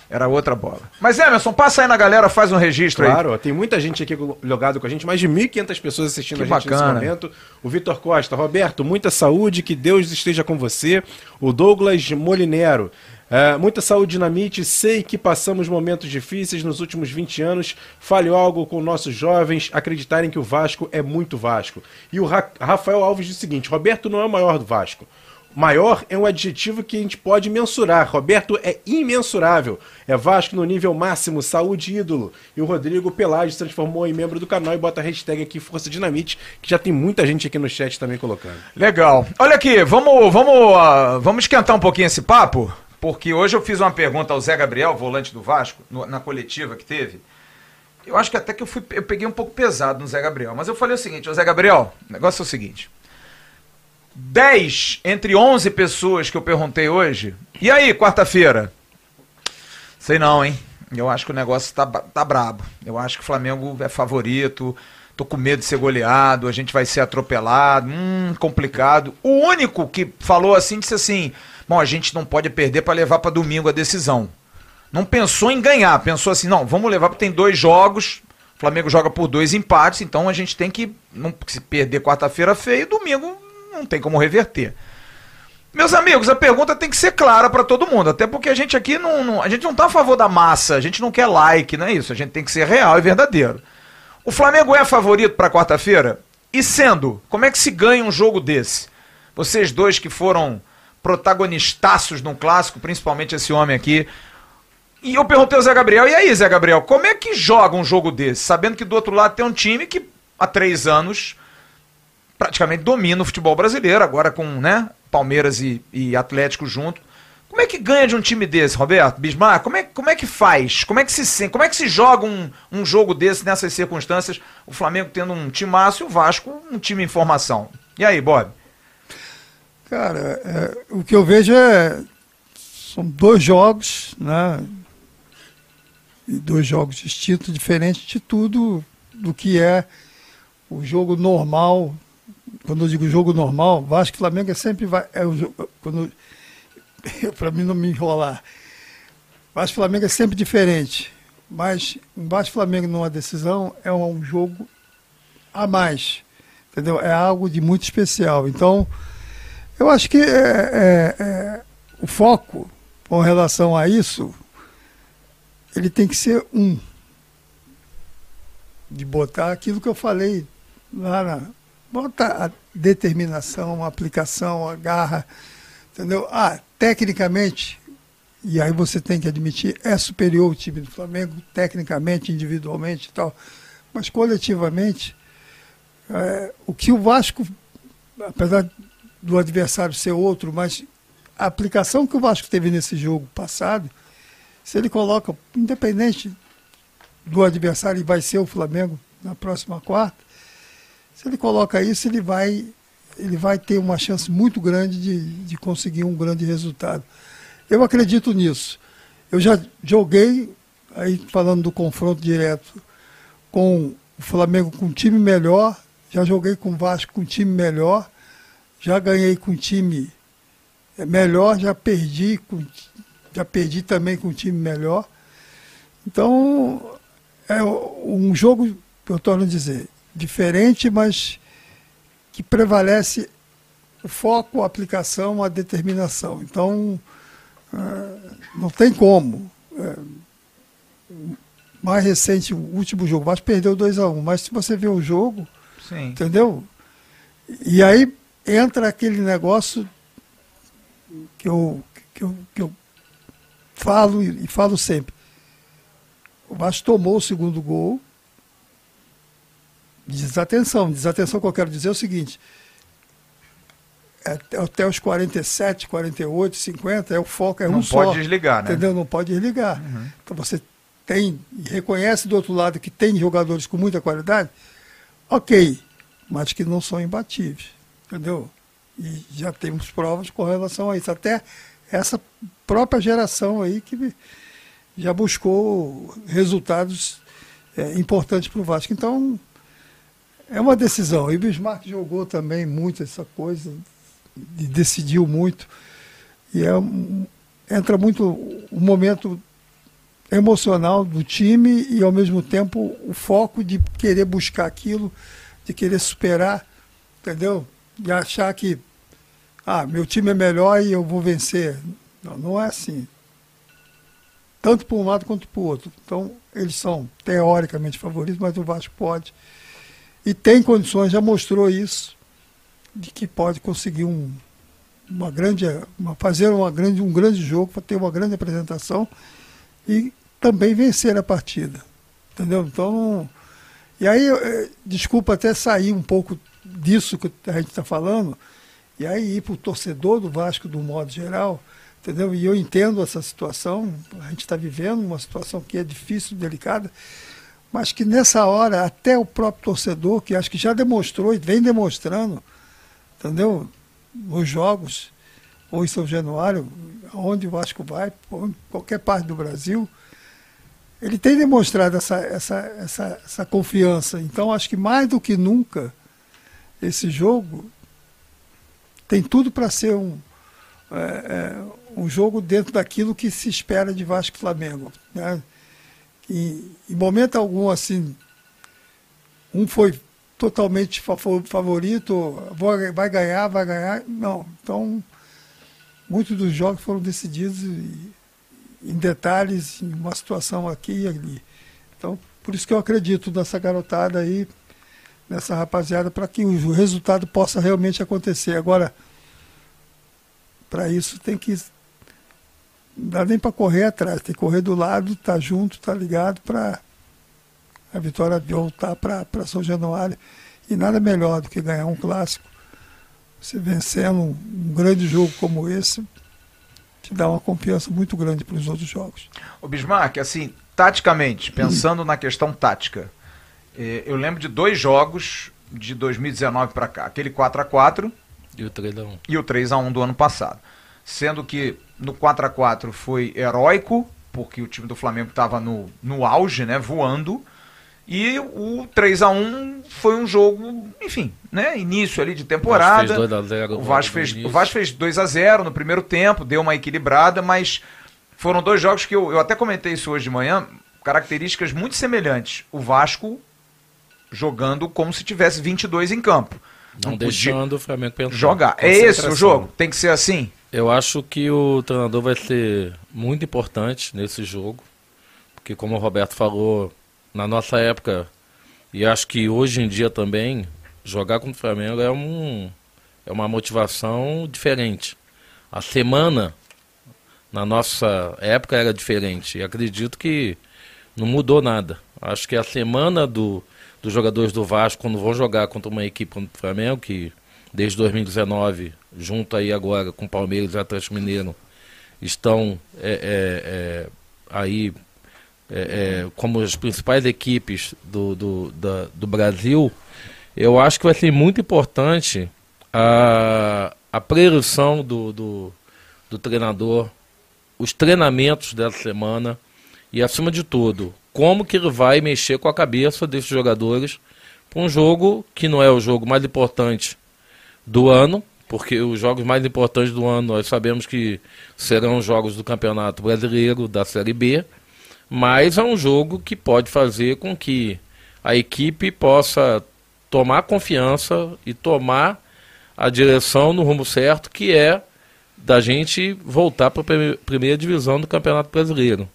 Era outra bola. Mas Emerson, passa aí na galera, faz um registro aí. Claro, tem muita gente aqui logado com a gente, mais de 1.500 pessoas assistindo Que a gente bacana. nesse momento. O Vitor Costa, Roberto, muita saúde, que Deus esteja com você. O Douglas Molinero, é, muita saúde, dinamite. Sei que passamos momentos difíceis nos últimos 20 anos. Fale algo com nossos jovens acreditarem que o Vasco é muito Vasco. E o Ra- Rafael Alves diz o seguinte: Roberto não é o maior do Vasco. Maior é um adjetivo que a gente pode mensurar. Roberto é imensurável. É Vasco no nível máximo, saúde ídolo. E o Rodrigo Pelage se transformou em membro do canal e bota a hashtag aqui Força Dinamite, que já tem muita gente aqui no chat também colocando. Legal. Olha aqui, vamos, vamos, ah, vamos esquentar um pouquinho esse papo, porque hoje eu fiz uma pergunta ao Zé Gabriel, volante do Vasco, no- na coletiva que teve. Eu acho que até que eu, fui, eu peguei um pouco pesado no Zé Gabriel, mas eu falei o seguinte, Zé Gabriel, o negócio é o seguinte. 10 entre 11 pessoas que eu perguntei hoje. E aí, quarta-feira? Sei não, hein? Eu acho que o negócio tá, tá brabo. Eu acho que o Flamengo é favorito. Tô com medo de ser goleado, a gente vai ser atropelado. Hum, complicado. O único que falou assim disse assim: "Bom, a gente não pode perder para levar para domingo a decisão". Não pensou em ganhar, pensou assim: "Não, vamos levar porque tem dois jogos. O Flamengo joga por dois empates, então a gente tem que não se perder quarta-feira feio, domingo não tem como reverter". Meus amigos, a pergunta tem que ser clara para todo mundo, até porque a gente aqui não, não- a gente não tá a favor da massa, a gente não quer like, não é isso, a gente tem que ser real e verdadeiro. O Flamengo é favorito para quarta-feira? E sendo, como é que se ganha um jogo desse? Vocês dois que foram protagonistaços num clássico, principalmente esse homem aqui. E eu perguntei ao Zé Gabriel, e aí, Zé Gabriel, como é que joga um jogo desse? Sabendo que do outro lado tem um time que há três anos praticamente domina o futebol brasileiro, agora com né, Palmeiras e, e Atlético junto, Como é que ganha de um time desse, Roberto? Bismarck, como é, como é que faz? Como é que se como é que se joga um, um jogo desse nessas circunstâncias? O Flamengo tendo um time e o Vasco um time em formação. E aí, Bob? Cara, é, o que eu vejo é são dois jogos, né? E dois jogos distintos, diferentes de tudo do que é o jogo normal. Quando eu digo jogo normal, Vasco e Flamengo é sempre vai. É o quando *laughs* para mim não me enrolar. Vasco Flamengo é sempre diferente, mas um Vasco Flamengo numa decisão é um jogo a mais, entendeu? É algo de muito especial. Então, eu acho que é, é, é, o foco com relação a isso, ele tem que ser um. De botar aquilo que eu falei lá na. Bota a determinação, a aplicação, a garra, entendeu? Ah, tecnicamente, e aí você tem que admitir, é superior o time do Flamengo, tecnicamente, individualmente e tal. Mas coletivamente, é, o que o Vasco, apesar do adversário ser outro, mas a aplicação que o Vasco teve nesse jogo passado, se ele coloca, independente do adversário, e vai ser o Flamengo na próxima quarta, se ele coloca isso, ele vai ele vai ter uma chance muito grande de, de conseguir um grande resultado. Eu acredito nisso. Eu já joguei, aí falando do confronto direto, com o Flamengo com um time melhor, já joguei com o Vasco com um time melhor, já ganhei com um time melhor, já perdi, com, já perdi também com um time melhor. Então, é um jogo, eu torno a dizer, diferente, mas que prevalece o foco, a aplicação, a determinação. Então, é, não tem como. É, mais recente, o último jogo, mas perdeu 2 a 1 um, Mas se você vê o jogo, Sim. entendeu? E aí entra aquele negócio que eu, que eu, que eu falo e falo sempre. O Vasco tomou o segundo gol, Desatenção. Desatenção que eu quero dizer é o seguinte. É, até os 47, 48, 50, é o foco, é Não um só. Não pode desligar, né? Entendeu? Não pode desligar. Uhum. Então você tem, reconhece do outro lado que tem jogadores com muita qualidade, ok, mas que não são imbatíveis. Entendeu? E já temos provas com relação a isso. Até essa própria geração aí que já buscou resultados é, importantes para o Vasco. Então, é uma decisão. E o Bismarck jogou também muito essa coisa, e decidiu muito. E é, entra muito o momento emocional do time e, ao mesmo tempo, o foco de querer buscar aquilo, de querer superar, entendeu? De achar que, ah, meu time é melhor e eu vou vencer. Não, não é assim. Tanto para um lado quanto para o outro. Então, eles são teoricamente favoritos, mas o Vasco pode e tem condições, já mostrou isso, de que pode conseguir um, uma grande, uma, fazer uma grande, um grande jogo, ter uma grande apresentação e também vencer a partida. Entendeu? Então, e aí, eh, desculpa até sair um pouco disso que a gente está falando, e aí para o torcedor do Vasco, do modo geral, entendeu? E eu entendo essa situação, a gente está vivendo uma situação que é difícil, delicada, mas que nessa hora até o próprio torcedor, que acho que já demonstrou e vem demonstrando, entendeu? Nos jogos, ou em São Januário, onde o Vasco vai, qualquer parte do Brasil, ele tem demonstrado essa, essa, essa, essa confiança. Então acho que mais do que nunca, esse jogo tem tudo para ser um, é, é, um jogo dentro daquilo que se espera de Vasco e Flamengo. Né? em, momento algum, assim, um foi totalmente favorito, vai ganhar, vai ganhar. Não. Então, muitos dos jogos foram decididos em detalhes, em uma situação aqui e ali. Então, por isso que eu acredito nessa garotada aí, nessa rapaziada, para que o resultado possa realmente acontecer. Agora, para isso tem que não dá nem para correr atrás, tem que correr do lado, tá junto, tá ligado para a vitória voltar para São Januário. E nada melhor do que ganhar um clássico. Você vencendo um, um grande jogo como esse, te dá uma confiança muito grande para os outros jogos. O Bismarck, assim, taticamente, pensando na questão tática, eu lembro de dois jogos de 2019 para cá, aquele 4 a 4 E o 3x1. e o 3 a 1 do ano passado. Sendo que no 4 a 4 foi heróico, porque o time do Flamengo estava no, no auge, né, voando. E o 3 a 1 foi um jogo, enfim, né, início ali de temporada. fez 2 a 0 o Vasco fez, o Vasco fez 2 a 0 no primeiro tempo, deu uma equilibrada, mas foram dois jogos que eu, eu até comentei isso hoje de manhã, características muito semelhantes. O Vasco jogando como se tivesse 22 em campo. Não, podia deixando o Flamengo pensar. jogar. É esse o jogo? Tem que ser assim? Eu acho que o treinador vai ser muito importante nesse jogo, porque como o Roberto falou, na nossa época, e acho que hoje em dia também, jogar contra o Flamengo é, um, é uma motivação diferente. A semana, na nossa época, era diferente, e acredito que não mudou nada. Acho que a semana do, dos jogadores do Vasco, quando vão jogar contra uma equipe como o Flamengo, que desde 2019, junto aí agora com Palmeiras e Atlético Mineiro, estão é, é, é, aí é, é, como as principais equipes do, do, da- do Brasil, eu acho que vai ser muito importante a, a preleção do, do, do treinador, os treinamentos dessa semana e, acima de tudo, como que ele vai mexer com a cabeça desses jogadores para um jogo que não é o jogo mais importante do ano, porque os jogos mais importantes do ano nós sabemos que serão os jogos do Campeonato Brasileiro, da Série B, mas é um jogo que pode fazer com que a equipe possa tomar confiança e tomar a direção no rumo certo, que é da gente voltar para a primeira divisão do Campeonato Brasileiro.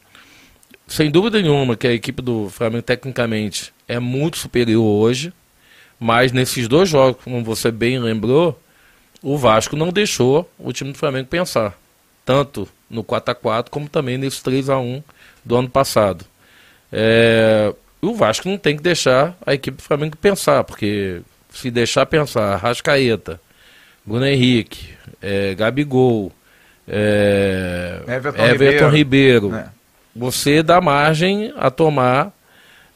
Sem dúvida nenhuma que a equipe do Flamengo tecnicamente é muito superior hoje, mas nesses dois jogos, como você bem lembrou, o Vasco não deixou o time do Flamengo pensar, tanto no 4 a 4 como também nesse 3 a 1 do ano passado. É, o Vasco não tem que deixar a equipe do Flamengo pensar, porque se deixar pensar Rascaeta, Bruno Henrique, é, Gabigol, é, Everton Everton, Ribeiro, Ribeiro, né? Você dá margem a tomar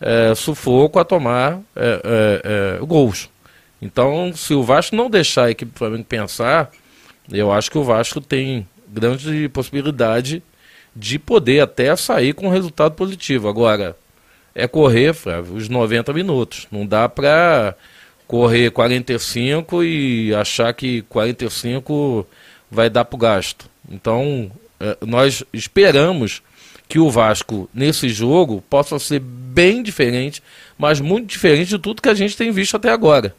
é, sufoco, a tomar é, é, é, gols. Então, se o Vasco não deixar a equipe do Flamengo pensar, eu acho que o Vasco tem grande possibilidade de poder até sair com um resultado positivo. Agora, é correr, Flávio, os 90 minutos. Não dá para correr 45 e achar que 45 vai dar para o gasto. Então, eh, nós esperamos que o Vasco, nesse jogo, possa ser bem diferente, mas muito diferente de tudo que a gente tem visto até agora.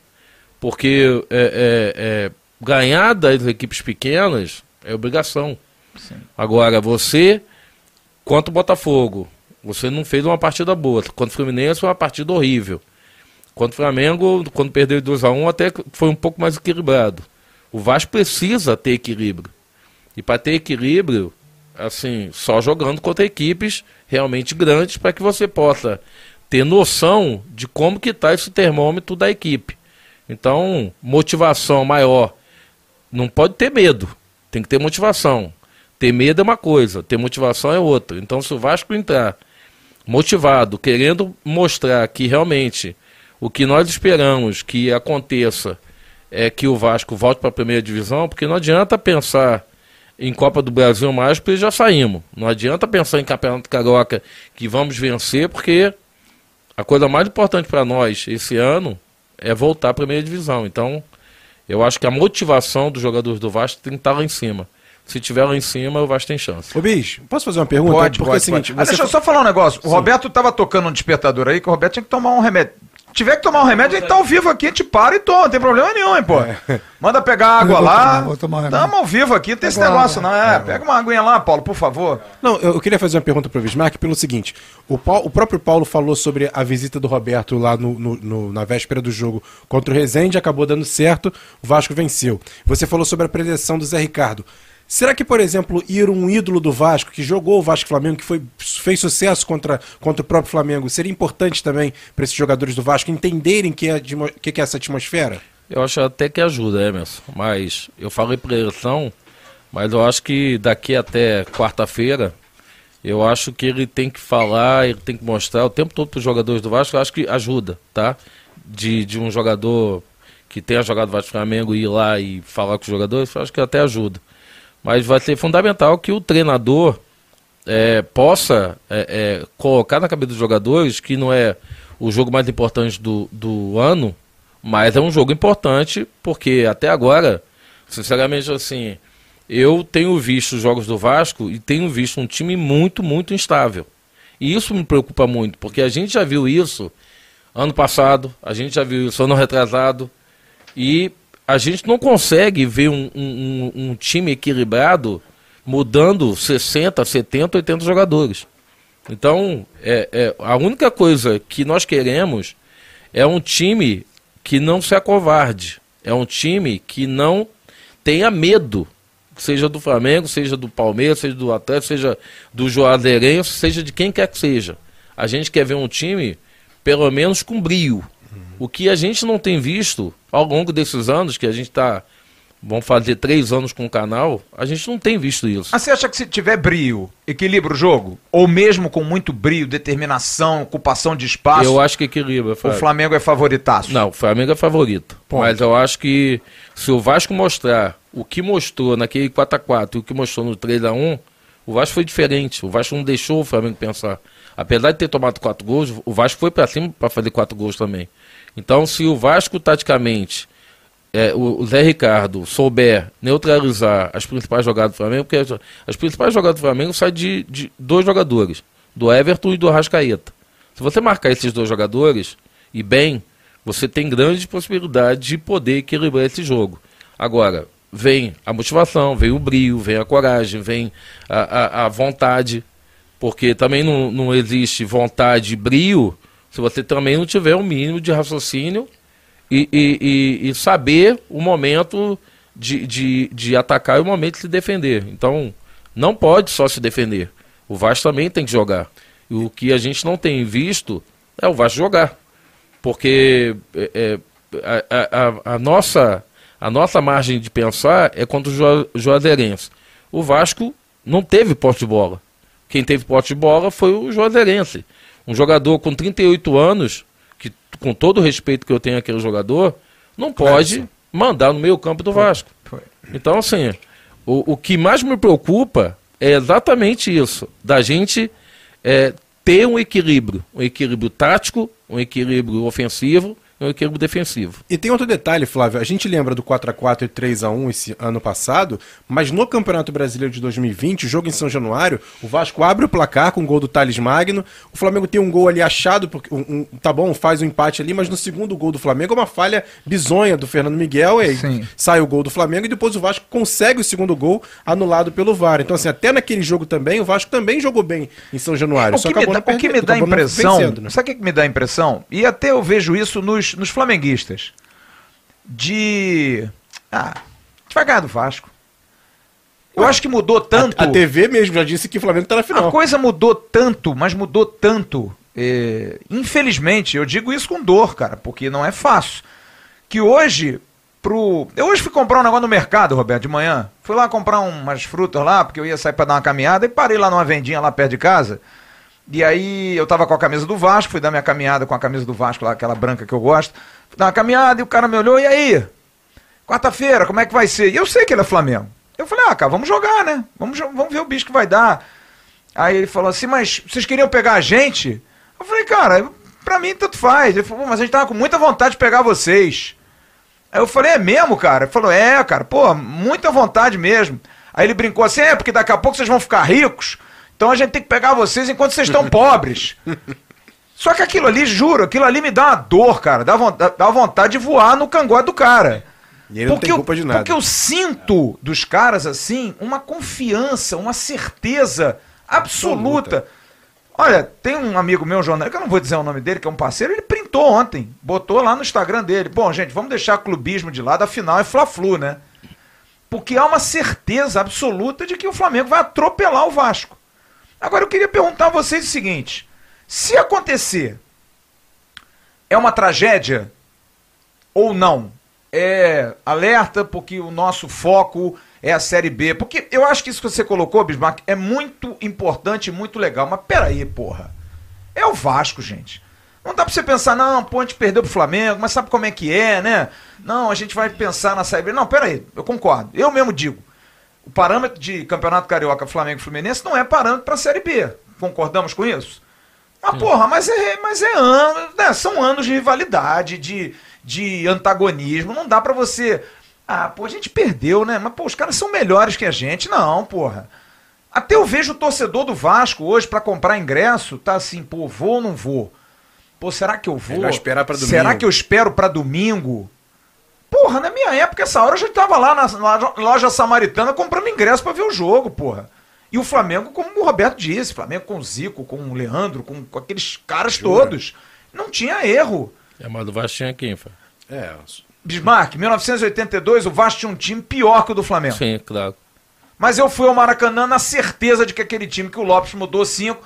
Porque é, é, é, ganhar das equipes pequenas é obrigação. Agora, você, contra o Botafogo, você não fez uma partida boa. Contra o Fluminense foi uma partida horrível. Contra o Flamengo, quando perdeu 2x1, até foi um pouco mais equilibrado. O Vasco precisa ter equilíbrio. E para ter equilíbrio, assim, só jogando contra equipes realmente grandes para que você possa ter noção de como que está esse termômetro da equipe. Então, motivação maior. Não pode ter medo. Tem que ter motivação. Ter medo é uma coisa, ter motivação é outra. Então, se o Vasco entrar motivado, querendo mostrar que realmente o que nós esperamos que aconteça é que o Vasco volte para a primeira divisão, porque não adianta pensar em Copa do Brasil mais, porque já saímos. Não adianta pensar em Campeonato Carioca que vamos vencer, porque a coisa mais importante para nós esse ano é voltar à primeira divisão. Então, eu acho que a motivação dos jogadores do Vasco tem que estar lá em cima. Se tiver lá em cima, o Vasco tem chance. Ô, bicho, posso fazer uma pergunta? Pode, Porque pode, é o seguinte, pode. Ah, deixa eu só falar um negócio. O Roberto tava tocando um despertador aí, que o Roberto tinha que tomar um remédio. Tiver que tomar um remédio, a gente tá ao vivo aqui, a gente para e toma, não tem problema nenhum, hein, pô. Manda pegar água lá. tomar, vou tomar um remédio. Tamo ao vivo aqui, não tem esse negócio, não. É, pega uma aguinha lá, Paulo, por favor. Não, eu queria fazer uma pergunta para o Bismarck pelo seguinte: o, Pau- o próprio Paulo falou sobre a visita do Roberto lá no- no- no- na véspera do jogo contra o Rezende, acabou dando certo, o Vasco venceu. Você falou sobre a predileção do Zé Ricardo. Será que, por exemplo, ir um ídolo do Vasco, que jogou o Vasco Flamengo, que foi, fez sucesso contra, contra o próprio Flamengo, seria importante também para esses jogadores do Vasco entenderem que é, que que é essa atmosfera? Eu acho até que ajuda, Emerson. Mas eu falei preleção, Mas eu acho que daqui até quarta-feira, eu acho que ele tem que falar, ele tem que mostrar o tempo todo para os jogadores do Vasco, eu acho que ajuda, tá? De, de um jogador que tenha jogado Vasco Flamengo ir lá e falar com os jogadores, eu acho que até ajuda. Mas vai ser fundamental que o treinador é, possa é, é, colocar na cabeça dos jogadores que não é o jogo mais importante do, do ano, mas é um jogo importante porque até agora, sinceramente, assim, eu tenho visto os jogos do Vasco e tenho visto um time muito, muito instável. E isso me preocupa muito, porque a gente já viu isso ano passado, a gente já viu isso ano retrasado, e a gente não consegue ver um, um, um time equilibrado mudando 60, 70, 80 jogadores. Então, é, é, a única coisa que nós queremos é um time que não se acovarde. É um time que não tenha medo seja do Flamengo, seja do Palmeiras, seja do Atlético, seja do Juazeirense, seja de quem quer que seja. A gente quer ver um time, pelo menos, com brio. O que a gente não tem visto ao longo desses anos, que a gente está vão fazer três anos com o canal, a gente não tem visto isso. Mas você acha que se tiver brio, equilibra o jogo? Ou mesmo com muito brio, determinação, ocupação de espaço? Eu acho que equilibra. O Flamengo é favoritaço? Não, o Flamengo é favorito. Ponto. Mas eu acho que se o Vasco mostrar o que mostrou naquele 4x4 e o que mostrou no 3x1, o Vasco foi diferente. O Vasco não deixou o Flamengo pensar. Apesar de ter tomado quatro gols, o Vasco foi para cima para fazer quatro gols também. Então, se o Vasco, taticamente, é, o, Zé Ricardo souber neutralizar as principais jogadas do Flamengo, porque as, as principais jogadas do Flamengo saem de, de, dois jogadores, do Everton e do Arrascaeta. Se você marcar esses dois jogadores, e bem, você tem grandes possibilidades de poder equilibrar esse jogo. Agora, vem a motivação, vem o brio, vem a coragem, vem a, a, a vontade, porque também não, não existe vontade e brio se você também não tiver um mínimo de raciocínio e, e, e, e saber o momento de, de, de atacar e o momento de se defender. Então, não pode só se defender. O Vasco também tem que jogar. E o que a gente não tem visto é o Vasco jogar. Porque é, é a, a, a, nossa, a nossa margem de pensar é contra o Juazeirense. O Vasco não teve posse de bola. Quem teve posse de bola foi o Juazeirense. Um jogador com 38 anos com todo o respeito que eu tenho àquele jogador, não pode mandar no meio campo do Vasco. Então, assim, o, o que mais me preocupa é exatamente isso, da gente é, ter um equilíbrio, um equilíbrio tático, um equilíbrio ofensivo no equilíbrio defensivo. E tem outro detalhe, Flávio. A gente lembra do 4 a 4 e 3 a 1 esse ano passado, mas no Campeonato Brasileiro de 2020, o jogo em São Januário, o Vasco abre o placar com o gol do Thales Magno. O Flamengo tem um gol ali achado, porque um, um, tá bom, faz o um empate ali, mas no segundo gol do Flamengo é uma falha bizonha do Fernando Miguel, e aí sai o gol do Flamengo e depois o Vasco consegue o segundo gol anulado pelo VAR. Então, assim, até naquele jogo também, o Vasco também jogou bem em São Januário. É, o, que me dá, o que me dá a impressão, vencendo, né? sabe o que me dá a impressão? E até eu vejo isso nos nos, flamenguistas de. Ah, ganhar do Vasco. Eu acho que mudou tanto. A, a, TV mesmo já disse que o Flamengo está na final. A coisa mudou tanto, mas mudou tanto. É, infelizmente, eu digo isso com dor, cara, porque não é fácil. Que hoje, pro. Eu hoje fui comprar um negócio no mercado, Roberto, de manhã. Fui lá comprar umas frutas lá, porque eu ia sair para dar uma caminhada e parei lá numa vendinha lá perto de casa. E aí eu tava com a camisa do Vasco, fui dar minha caminhada com a camisa do Vasco lá, aquela branca que eu gosto. Fui dar uma caminhada e o cara me olhou, e aí? Quarta-feira, como é que vai ser? E eu sei que ele é Flamengo. Eu falei, ah, cara, vamos jogar, né? Vamos, vamos ver o bicho que vai dar. Aí ele falou assim, mas vocês queriam pegar a gente? Eu falei, cara, pra mim tanto faz. Ele falou, mas a gente tava com muita vontade de pegar vocês. Aí eu falei, é mesmo, cara? Ele falou, é, cara, pô, muita vontade mesmo. Aí ele brincou assim, é, porque daqui a pouco vocês vão ficar ricos. Então a gente tem que pegar vocês enquanto vocês estão pobres. Só que aquilo ali, juro, aquilo ali me dá uma dor, cara. Dá vontade, dá vontade de voar no cangote do cara. E ele porque não tem culpa eu, de nada. Porque eu sinto dos caras assim uma confiança, uma certeza absoluta. absoluta. Olha, tem um amigo meu, jornalista, que eu não vou dizer o nome dele, que é um parceiro, ele printou ontem, botou lá no Instagram dele. Bom, gente, vamos deixar clubismo de lado, afinal é Fla-Flu, né? Porque há uma certeza absoluta de que o Flamengo vai atropelar o Vasco. Agora eu queria perguntar a vocês o seguinte: se acontecer, é uma tragédia ou não? É alerta porque o nosso foco é a Série B. Porque eu acho que isso que você colocou, Bismarck, é muito importante e muito legal. Mas peraí, porra. É o Vasco, gente. Não dá pra você pensar, não, pô, a gente perdeu pro Flamengo, mas sabe como é que é, né? Não, a gente vai pensar na Série B. Não, peraí, eu concordo. Eu mesmo digo. O parâmetro de Campeonato Carioca Flamengo Fluminense não é parâmetro pra Série B. Concordamos com isso? Mas, Sim. porra, mas é, mas é ano, né? São anos de rivalidade, de, de antagonismo. Não dá pra você. Ah, pô, a gente perdeu, né? Mas, pô, os caras são melhores que a gente. Não, porra. Até eu vejo o torcedor do Vasco hoje para comprar ingresso, tá assim, pô, vou ou não vou? Pô, será que eu vou? Melhor esperar pra domingo. Será que eu espero para domingo? Porra, na minha época, essa hora eu já tava lá na, loja samaritana comprando ingresso para ver o jogo, porra. E o Flamengo, como o Roberto disse, Flamengo com o Zico, com o Leandro, com, com aqueles caras Jura? todos. Não tinha erro. É, mas do Vasco tinha quem, foi? É. Bismarck, 1982, o Vasco tinha um time pior que o do Flamengo. Sim, claro. Mas eu fui ao Maracanã na certeza de que aquele time que o Lopes mudou cinco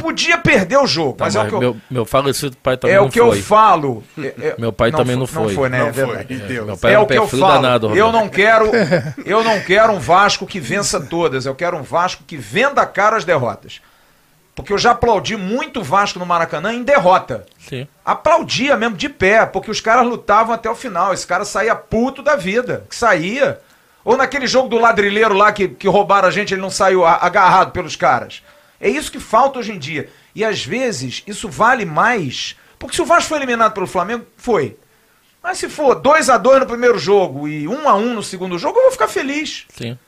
podia perder o jogo. Tá, mas, mas, é o que eu, meu, meu falecido pai também é não foi. É o que eu falo. É, é, *laughs* meu pai também não foi. Não foi, né? Não é. Foi. Meu pai é o que eu falo. Danado, eu não quero, *laughs* eu não quero um Vasco que vença todas. Eu quero um Vasco que venda a cara as derrotas. Porque eu já aplaudi muito o Vasco no Maracanã em derrota. Sim. Applaudia mesmo de pé, porque os caras lutavam até o final. Esse cara saía puto da vida. Que saía. Ou naquele jogo do ladrilheiro lá que, que roubaram a gente, ele não saiu agarrado pelos caras. É isso que falta hoje em dia. E às vezes isso vale mais. Porque se o Vasco foi eliminado pelo Flamengo, foi. Mas se for 2 a 2 no primeiro jogo e 1 um a 1 um no segundo jogo, eu vou ficar feliz. Sim.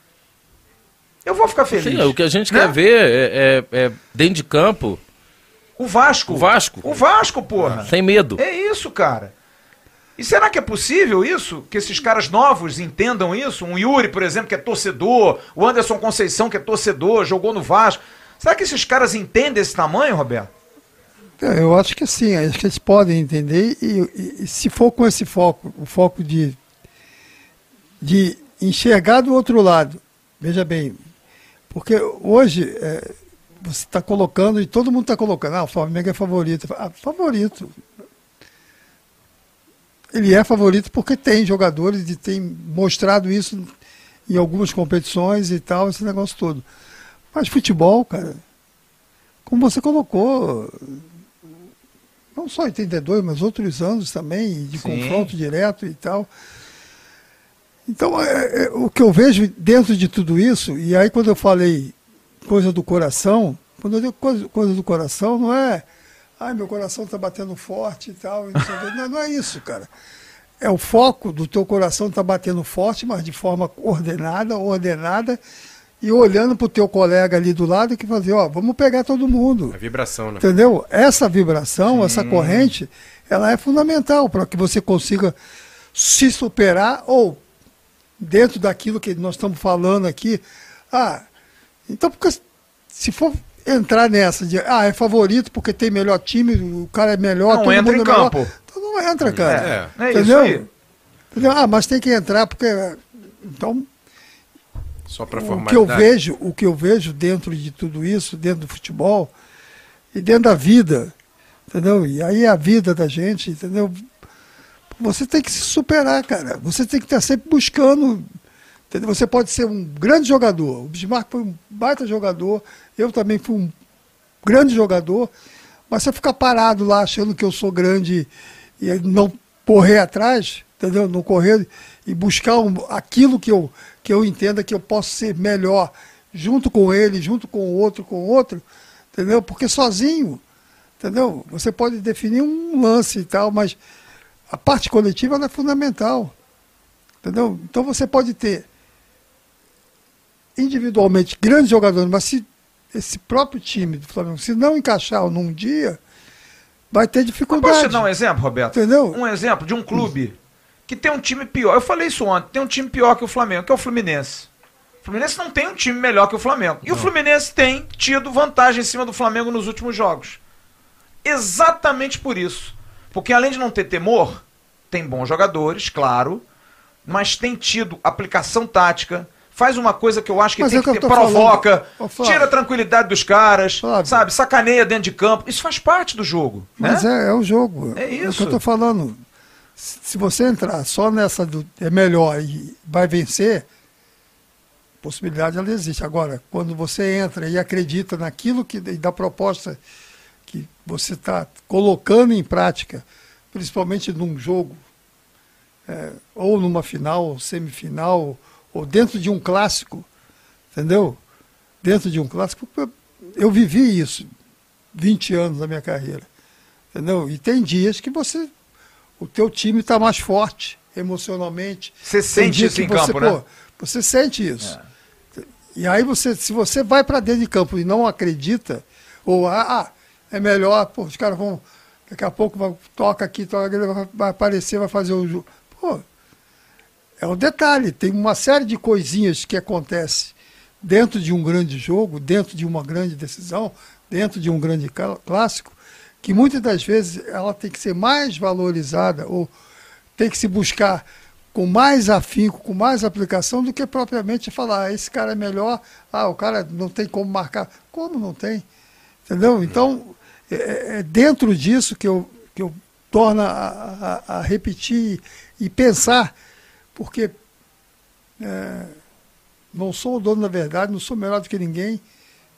Eu vou ficar feliz. Sim, o que a gente né? quer ver é, é, é, dentro de campo. O Vasco. O Vasco. O Vasco, porra. Sem medo. É isso, cara. E será que é possível isso? Que esses caras novos entendam isso? Um Yuri, por exemplo, que é torcedor, o Anderson Conceição, que é torcedor, jogou no Vasco. Será que esses caras entendem esse tamanho, Roberto? É, eu acho que sim, acho que eles podem entender e, e, se for com esse foco, o foco de, de enxergar do outro lado, veja bem, porque hoje é, você está colocando, e todo mundo está colocando, ah, o Flamengo é favorito. Ah, favorito ele é favorito porque tem jogadores e tem mostrado isso em algumas competições e tal, esse negócio todo. Mas futebol, cara, como você colocou, não só 82, mas outros anos também, de Sim. confronto direto e tal. Então, é, é, o que eu vejo dentro de tudo isso, e aí quando eu falei coisa do coração, quando eu digo coisa, coisa do coração, não é ai, meu coração está batendo forte e tal. Não, não, é isso, cara. É o foco do teu coração está batendo forte, mas de forma coordenada, ordenada, e olhando para o teu colega ali do lado que fazer, ó, vamos pegar todo mundo. A vibração, né? Entendeu? Essa vibração, Sim. essa corrente, ela é fundamental para que você consiga se superar ou dentro daquilo que nós estamos falando aqui. Ah, então porque se for entrar nessa de ah, é favorito porque tem melhor time, o cara é melhor, não entra em é campo. Então não entra, cara. É, é entendeu? isso aí. Ah, mas tem que entrar porque então só para o que eu vejo, o que eu vejo dentro de tudo isso, dentro do futebol e dentro da vida, entendeu? E aí a vida da gente, entendeu? Você tem que se superar, cara. Você tem que estar sempre buscando Entendeu? Você pode ser um grande jogador. O Bismarck foi um baita jogador, eu também fui um grande jogador, mas você ficar parado lá achando que eu sou grande e não correr atrás, entendeu? Não correr e buscar um, aquilo que eu, que eu entenda que eu posso ser melhor junto com ele, junto com o outro, com o outro, entendeu? Porque sozinho, entendeu? Você pode definir um lance e tal, mas a parte coletiva é fundamental. Entendeu? Então você pode ter individualmente grandes jogadores, mas se esse próprio time do Flamengo, se não encaixar num dia, vai ter dificuldade. posso te dar um exemplo, Roberto? Entendeu? Um exemplo de um clube que tem um time pior. Eu falei isso ontem, tem um time pior que o Flamengo, que é o Fluminense. O Fluminense não tem um time melhor que o Flamengo. E não. o Fluminense tem tido vantagem em cima do Flamengo nos últimos jogos. Exatamente por isso. Porque além de não ter temor, tem bons jogadores, claro, mas tem tido aplicação tática, faz uma coisa que eu acho que Mas tem é que, que ter, provoca, tira a tranquilidade dos caras, Flávio. sabe, sacaneia dentro de campo. Isso faz parte do jogo. Mas né? é, é o jogo. É isso. É o que eu tô falando. Se você entrar só nessa do é melhor e vai vencer, possibilidade ela existe. Agora, quando você entra e acredita naquilo que da proposta que você está colocando em prática, principalmente num jogo, é, ou numa final, ou semifinal, ou dentro de um clássico, entendeu? Dentro de um clássico, eu vivi isso 20 anos da minha carreira, entendeu? E tem dias que você, o teu time está mais forte emocionalmente. Você sente isso em você, campo, né? Você sente isso. É. E aí você, se você vai para dentro de campo e não acredita, ou ah, ah é melhor, pô, os caras vão, daqui a pouco toca aqui, toca vai aparecer, vai fazer o jogo. Pô, é um detalhe, tem uma série de coisinhas que acontece dentro de um grande jogo, dentro de uma grande decisão, dentro de um grande clássico, que muitas das vezes ela tem que ser mais valorizada ou tem que se buscar com mais afinco, com mais aplicação do que propriamente falar, ah, esse cara é melhor, ah, o cara não tem como marcar. Como não tem? Entendeu? Então, é, é, é dentro disso que eu, que eu torno a, a, a repetir e pensar, porque é, não sou o dono da verdade, não sou melhor do que ninguém,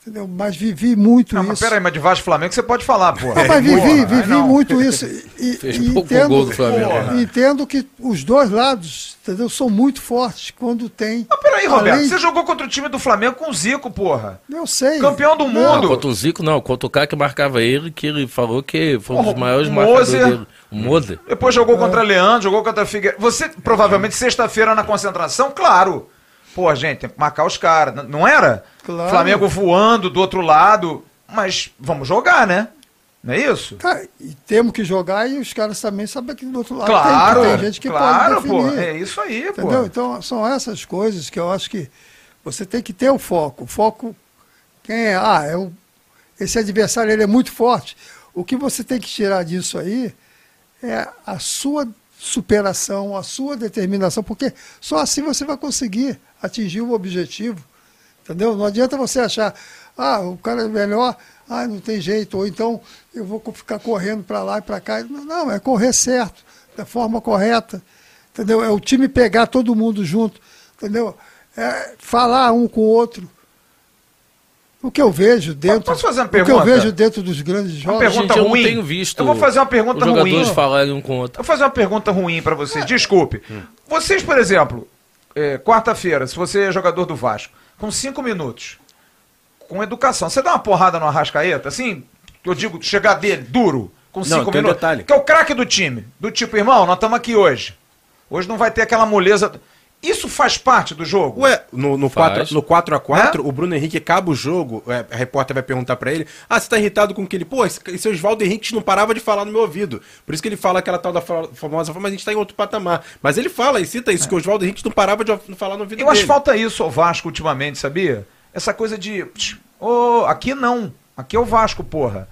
Entendeu? Mas vivi muito não, isso. Mas peraí, mas de Vasco Flamengo você pode falar, pô. Não, mas vivi, vivi muito isso. E, *laughs* Fez e pouco entendo, gol do Flamengo. porra, entendo que os dois lados entendeu, são muito fortes quando tem. Mas peraí, Roberto, além- você jogou contra o time do Flamengo com o Zico, porra. Eu sei. Campeão do Não, mundo. Não, contra o Zico não, contra o cara que marcava ele, que ele falou que foi um dos maiores marcadores dele. Moser. Depois jogou contra Leandro, jogou contra Figueiredo. Você, provavelmente, sexta-feira na concentração, claro. Pô, gente, tem que marcar os caras. Não era? Claro. Flamengo voando do outro lado. Mas vamos jogar, né? Não é isso? Cara, e temos que jogar e os caras também sabem que do outro lado Claro, tem, tem gente que claro, pode pô. definir. É isso aí, pô. Entendeu? Então, são essas coisas que eu acho que você tem que ter o foco. O foco, quem é? Ah, é o, esse adversário ele é muito forte. O que você tem que tirar disso aí é a sua superação, a sua determinação, porque só assim você vai conseguir atingir o objetivo. Entendeu? Não adianta você achar, ah, o cara é melhor, ah, não tem jeito, ou então eu vou ficar correndo para lá e para cá. Não, é correr certo, da forma correta. Entendeu? É o time pegar todo mundo junto. Entendeu? É falar um com o outro. O que eu vejo dentro. Posso fazer uma O que eu pergunta? vejo dentro dos grandes Uma jogos. pergunta Gente, eu não ruim. tenho visto Eu vou fazer uma pergunta os jogadores ruim. falarem um com o outro. Eu vou fazer uma pergunta ruim pra vocês. Desculpe. Vocês, por exemplo, é, quarta-feira, se você é jogador do Vasco, com cinco minutos, com educação, você dá uma porrada no Arrascaeta, assim, eu digo, chegar dele, duro, com Não, cinco tem um minutos. detalhe. Que é o craque do time. Do tipo, irmão, nós estamos aqui hoje. Hoje não vai ter aquela moleza. Isso faz parte do jogo? Ué, no, no, Faz. 4, no 4x4, É? o Bruno Henrique acaba o jogo, é, a repórter vai perguntar pra ele, ah, você tá irritado com aquele, pô, esse, esse Oswaldo Henrique não parava de falar no meu ouvido. Por isso que ele fala aquela tal da fa- famosa, mas a gente tá em outro patamar. Mas ele fala e cita isso, que o Oswaldo Henrique não parava de falar no ouvido Eu acho dele. que falta isso ao Vasco ultimamente, sabia? Essa coisa de. Ô, aqui não. Aqui é o Vasco, porra.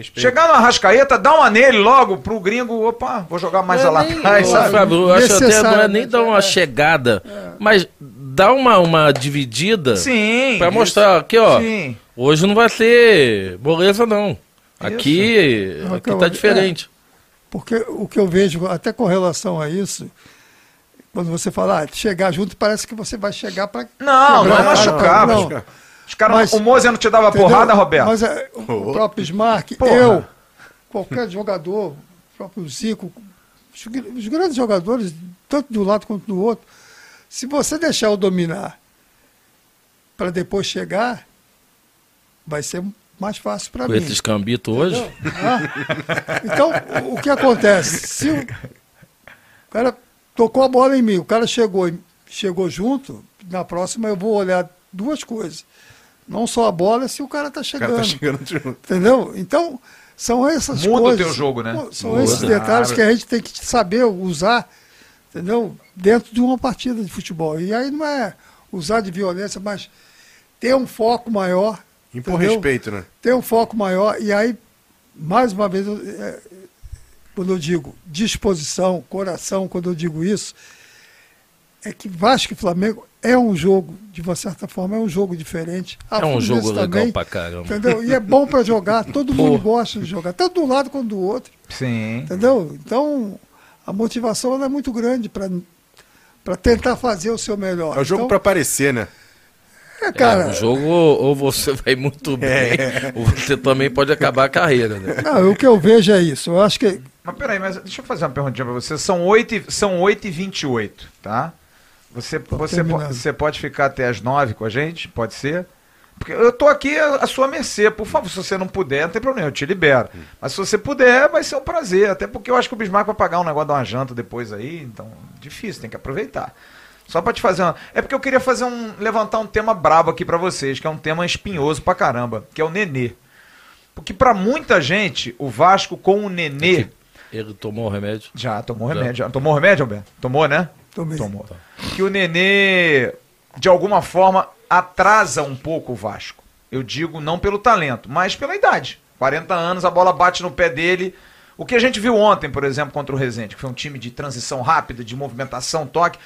Respeito. Chegar no Arrascaeta, dá uma nele logo pro gringo, opa, vou jogar mais lá nem- atrás, sabe? Fábio, eu acho até não é nem dar uma é. chegada, mas dá uma, uma dividida Sim. pra isso. mostrar aqui, ó. Sim. Hoje não vai ser moleza, não. Aqui, Não, aqui que tá diferente. Porque o que eu vejo, até com relação a isso, quando você fala, ah, chegar junto, parece que você vai chegar para. Não, não é machucar. Não. mas- Os caras, o Mozer não te dava Entendeu? porrada, Roberto? Mas é, o próprio Smart, Porra. eu, qualquer jogador, o próprio Zico, os, os grandes jogadores, tanto de um lado quanto do outro, se você deixar eu dominar para depois chegar, vai ser mais fácil para Com mim. esses cambitos hoje. Ah, Então, o- o que acontece? Se o cara tocou a bola em mim, o cara chegou, chegou junto, na próxima eu vou olhar duas coisas. Não só a bola, se o cara está O cara chegando. tá chegando junto. Entendeu? Então, são essas Muda o coisas. teu jogo, né? São Muda. esses detalhes que a gente tem que saber usar, entendeu? Dentro de uma partida de futebol. E aí não é usar de violência, mas ter um foco maior. Impor entendeu? respeito, né? ter um foco maior e aí, mais uma vez, é, quando eu digo disposição, coração, quando eu digo isso, é que Vasco e Flamengo é um jogo, de uma certa forma, é um jogo diferente. A É um jogo legal também, pra caramba. Entendeu? E é bom para jogar, todo mundo gosta de jogar, tanto de um lado quanto do outro, Sim. entendeu? Então, a motivação ela é muito grande para tentar fazer o seu melhor. É o jogo então, pra aparecer, né? É, cara. É, o jogo ou, você vai muito bem, É. ou você também pode acabar a carreira, né? Não, o que eu vejo é isso. Eu acho que. Mas peraí, mas deixa eu fazer uma perguntinha pra você. São 8, e- são 8 e 28, tá? Você, você, po- você pode ficar até as 9 com a gente? Pode ser? Porque eu tô aqui à sua mercê. Por favor, se você não puder, não tem problema, eu te libero. Mas se você puder, vai ser um prazer. Até porque eu acho que o Bismarck vai pagar um negócio de uma janta depois aí. Então, difícil, tem que aproveitar. Só pra te fazer uma... É porque eu queria fazer um... levantar um tema brabo aqui pra vocês, que é um tema espinhoso pra caramba, que é o Nenê. Porque pra muita gente, o Vasco com o Nenê... Ele tomou o remédio. Já tomou remédio. Já. Tomou remédio, Alberto? Tomou, né? Tomei. Tomou. Que o Nenê, de alguma forma, atrasa um pouco o Vasco. Eu digo não pelo talento, mas pela idade. 40 anos, a bola bate no pé dele. O que a gente viu ontem, por exemplo, contra o Rezende, que foi um time de transição rápida, de movimentação, toque.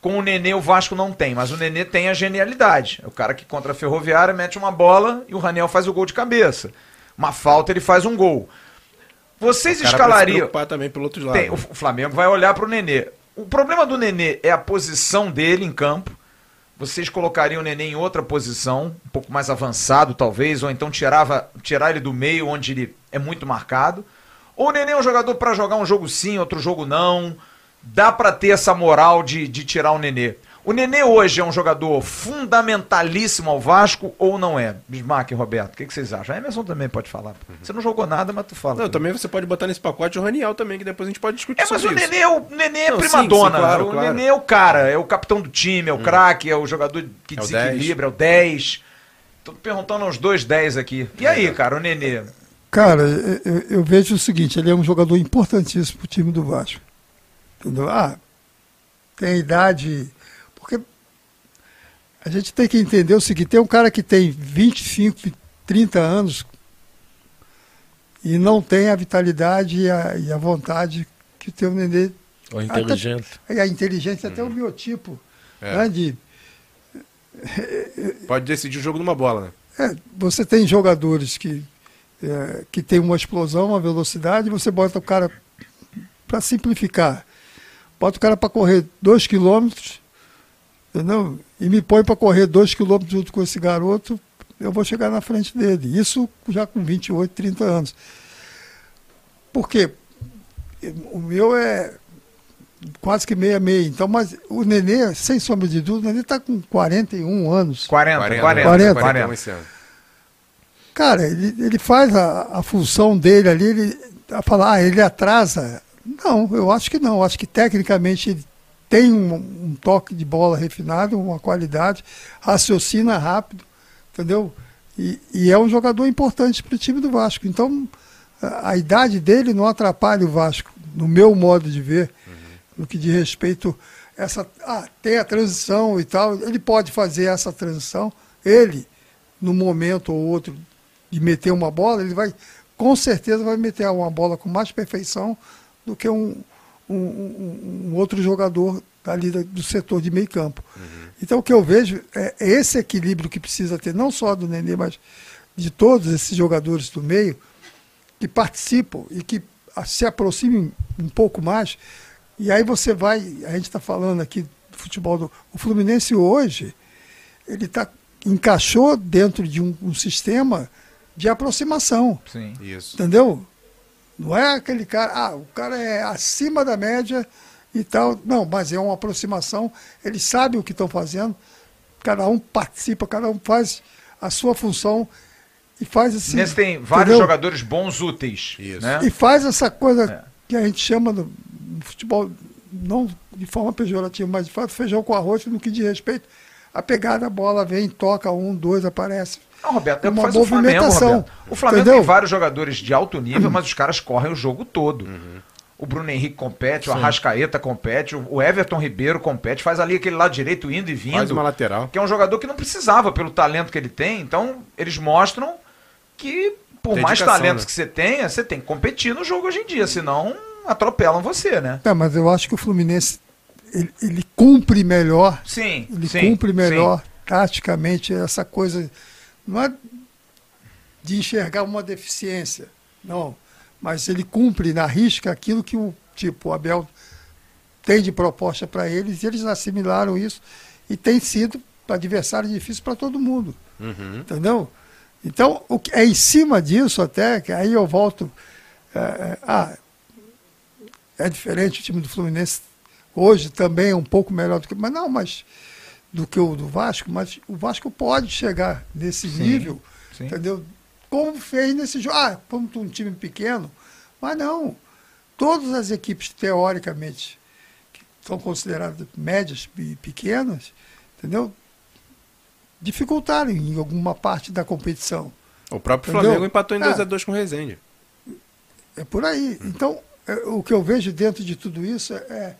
Com o Nenê, o Vasco não tem, mas o Nenê tem a genialidade. É o cara que contra a Ferroviária mete uma bola e o Raniel faz o gol de cabeça. Uma falta, ele faz um gol. Vocês O se escalariam. também pelo outro lado. Tem, o o Flamengo vai olhar pro Nenê. O problema do Nenê é a posição dele em campo. Vocês colocariam o Nenê em outra posição, um pouco mais avançado, talvez, ou então tirava, tirar ele do meio, onde ele é muito marcado. Ou o Nenê é um jogador para jogar um jogo sim, outro jogo não. Dá para ter essa moral de, de tirar o Nenê. O Nenê hoje é um jogador fundamentalíssimo ao Vasco ou não é? Bismarck e Roberto, o que, que vocês acham? A Emerson também pode falar. Você não jogou nada, mas tu fala. Não, também você pode botar nesse pacote o Raniel também, que depois a gente pode discutir É, mas sobre o isso. Nenê, é o Nenê é Não, sim, primadona. sim, claro, o claro. Nenê é o cara, é o capitão do time, é o craque, é o jogador que É o desequilibra, é o 10. Tô perguntando aos dois 10 aqui. E aí, cara, o Nenê? Cara, eu, eu- eu vejo o seguinte, ele é um jogador importantíssimo pro time do Vasco. Entendeu? Ah, tem idade. A gente tem que entender o seguinte, tem um cara que tem 25, 30 anos e não tem a vitalidade e a, e a vontade que tem o Nenê. Ou inteligente. E a inteligência, até o biotipo. É. Né, de, Pode decidir o jogo numa bola, né? É, você tem jogadores que, é, que tem uma explosão, uma velocidade, você bota o cara, para simplificar, bota o cara para correr 2 quilômetros, entendeu? E me põe para correr 2 quilômetros junto com esse garoto, eu vou chegar na frente dele. Isso já com 28, 30 anos. Por quê? O meu é quase que meia-meia. Então, mas o Nenê, sem sombra de dúvida, o Nenê está com 41 anos. 40, 40, 40. 40. 40. esse ano. Cara, ele, ele faz a, a função dele ali, ele a falar, ah, ele atrasa. Não, eu acho que não. Eu acho que tecnicamente ele tem um, um toque de bola refinado, uma qualidade, raciocina rápido, entendeu? E, e é um jogador importante para o time do Vasco. Então, a, a idade dele não atrapalha o Vasco, no meu modo de ver, no que diz respeito essa ah, tem a transição e tal, ele pode fazer essa transição, ele no momento ou outro de meter uma bola, ele vai com certeza vai meter uma bola com mais perfeição do que um, um, um- um outro jogador ali do setor de meio campo. Então o que eu vejo é é esse equilíbrio que precisa ter, não só do Nenê, mas de todos esses jogadores do meio, que participam e que ah, se aproximem um pouco mais. E aí você vai, a gente está falando aqui do futebol do. O Fluminense hoje, ele tá, encaixou dentro de um, um sistema de aproximação. Sim. Isso. Entendeu? Não é aquele cara, ah, o cara é acima da média e tal. Não, mas é uma aproximação, eles sabem o que estão fazendo, cada um participa, cada um faz a sua função e faz assim. Nesse tem vários entendeu? jogadores bons úteis. Isso. Né? E faz essa coisa É. que a gente chama no, no futebol, não de forma pejorativa, mas de fato feijão com arroz, no que diz respeito a pegada, a bola vem, toca um, dois, aparece. Não, Roberto, é uma faz o Flamengo, movimentação, Roberto. O Flamengo tem vários jogadores de alto nível, mas os caras correm o jogo todo. O Bruno Henrique compete, o Arrascaeta compete, o Everton Ribeiro compete, faz ali aquele lado direito indo e vindo. Faz uma lateral. que é um jogador que não precisava pelo talento que ele tem. Então, eles mostram que, por mais talentos né? que você tenha, você tem que competir no jogo hoje em dia, senão atropelam você, né? É, mas eu acho que o Fluminense ele, ele cumpre melhor, Sim, ele sim, cumpre melhor sim. taticamente essa coisa. Não é de enxergar uma deficiência, não. Mas ele cumpre na risca aquilo que o tipo o Abel tem de proposta para eles, e eles assimilaram isso e tem sido para adversário difícil para todo mundo. Entendeu? Então, o que, é em cima disso até, que aí eu volto. é, é, ah, é diferente o time do Fluminense hoje também é um pouco melhor do que. Mas não, mas do que o do Vasco, mas o Vasco pode chegar nesse Sim, nível, sim. entendeu? Como fez nesse jogo. Ah, como um time pequeno, mas não. Todas as equipes, teoricamente, que são consideradas médias e pequenas, entendeu? Dificultaram em alguma parte da competição. O próprio Entendeu? Flamengo empatou em É. 2x2 com o Rezende. É por aí. Então, é, o que eu vejo dentro de tudo isso é,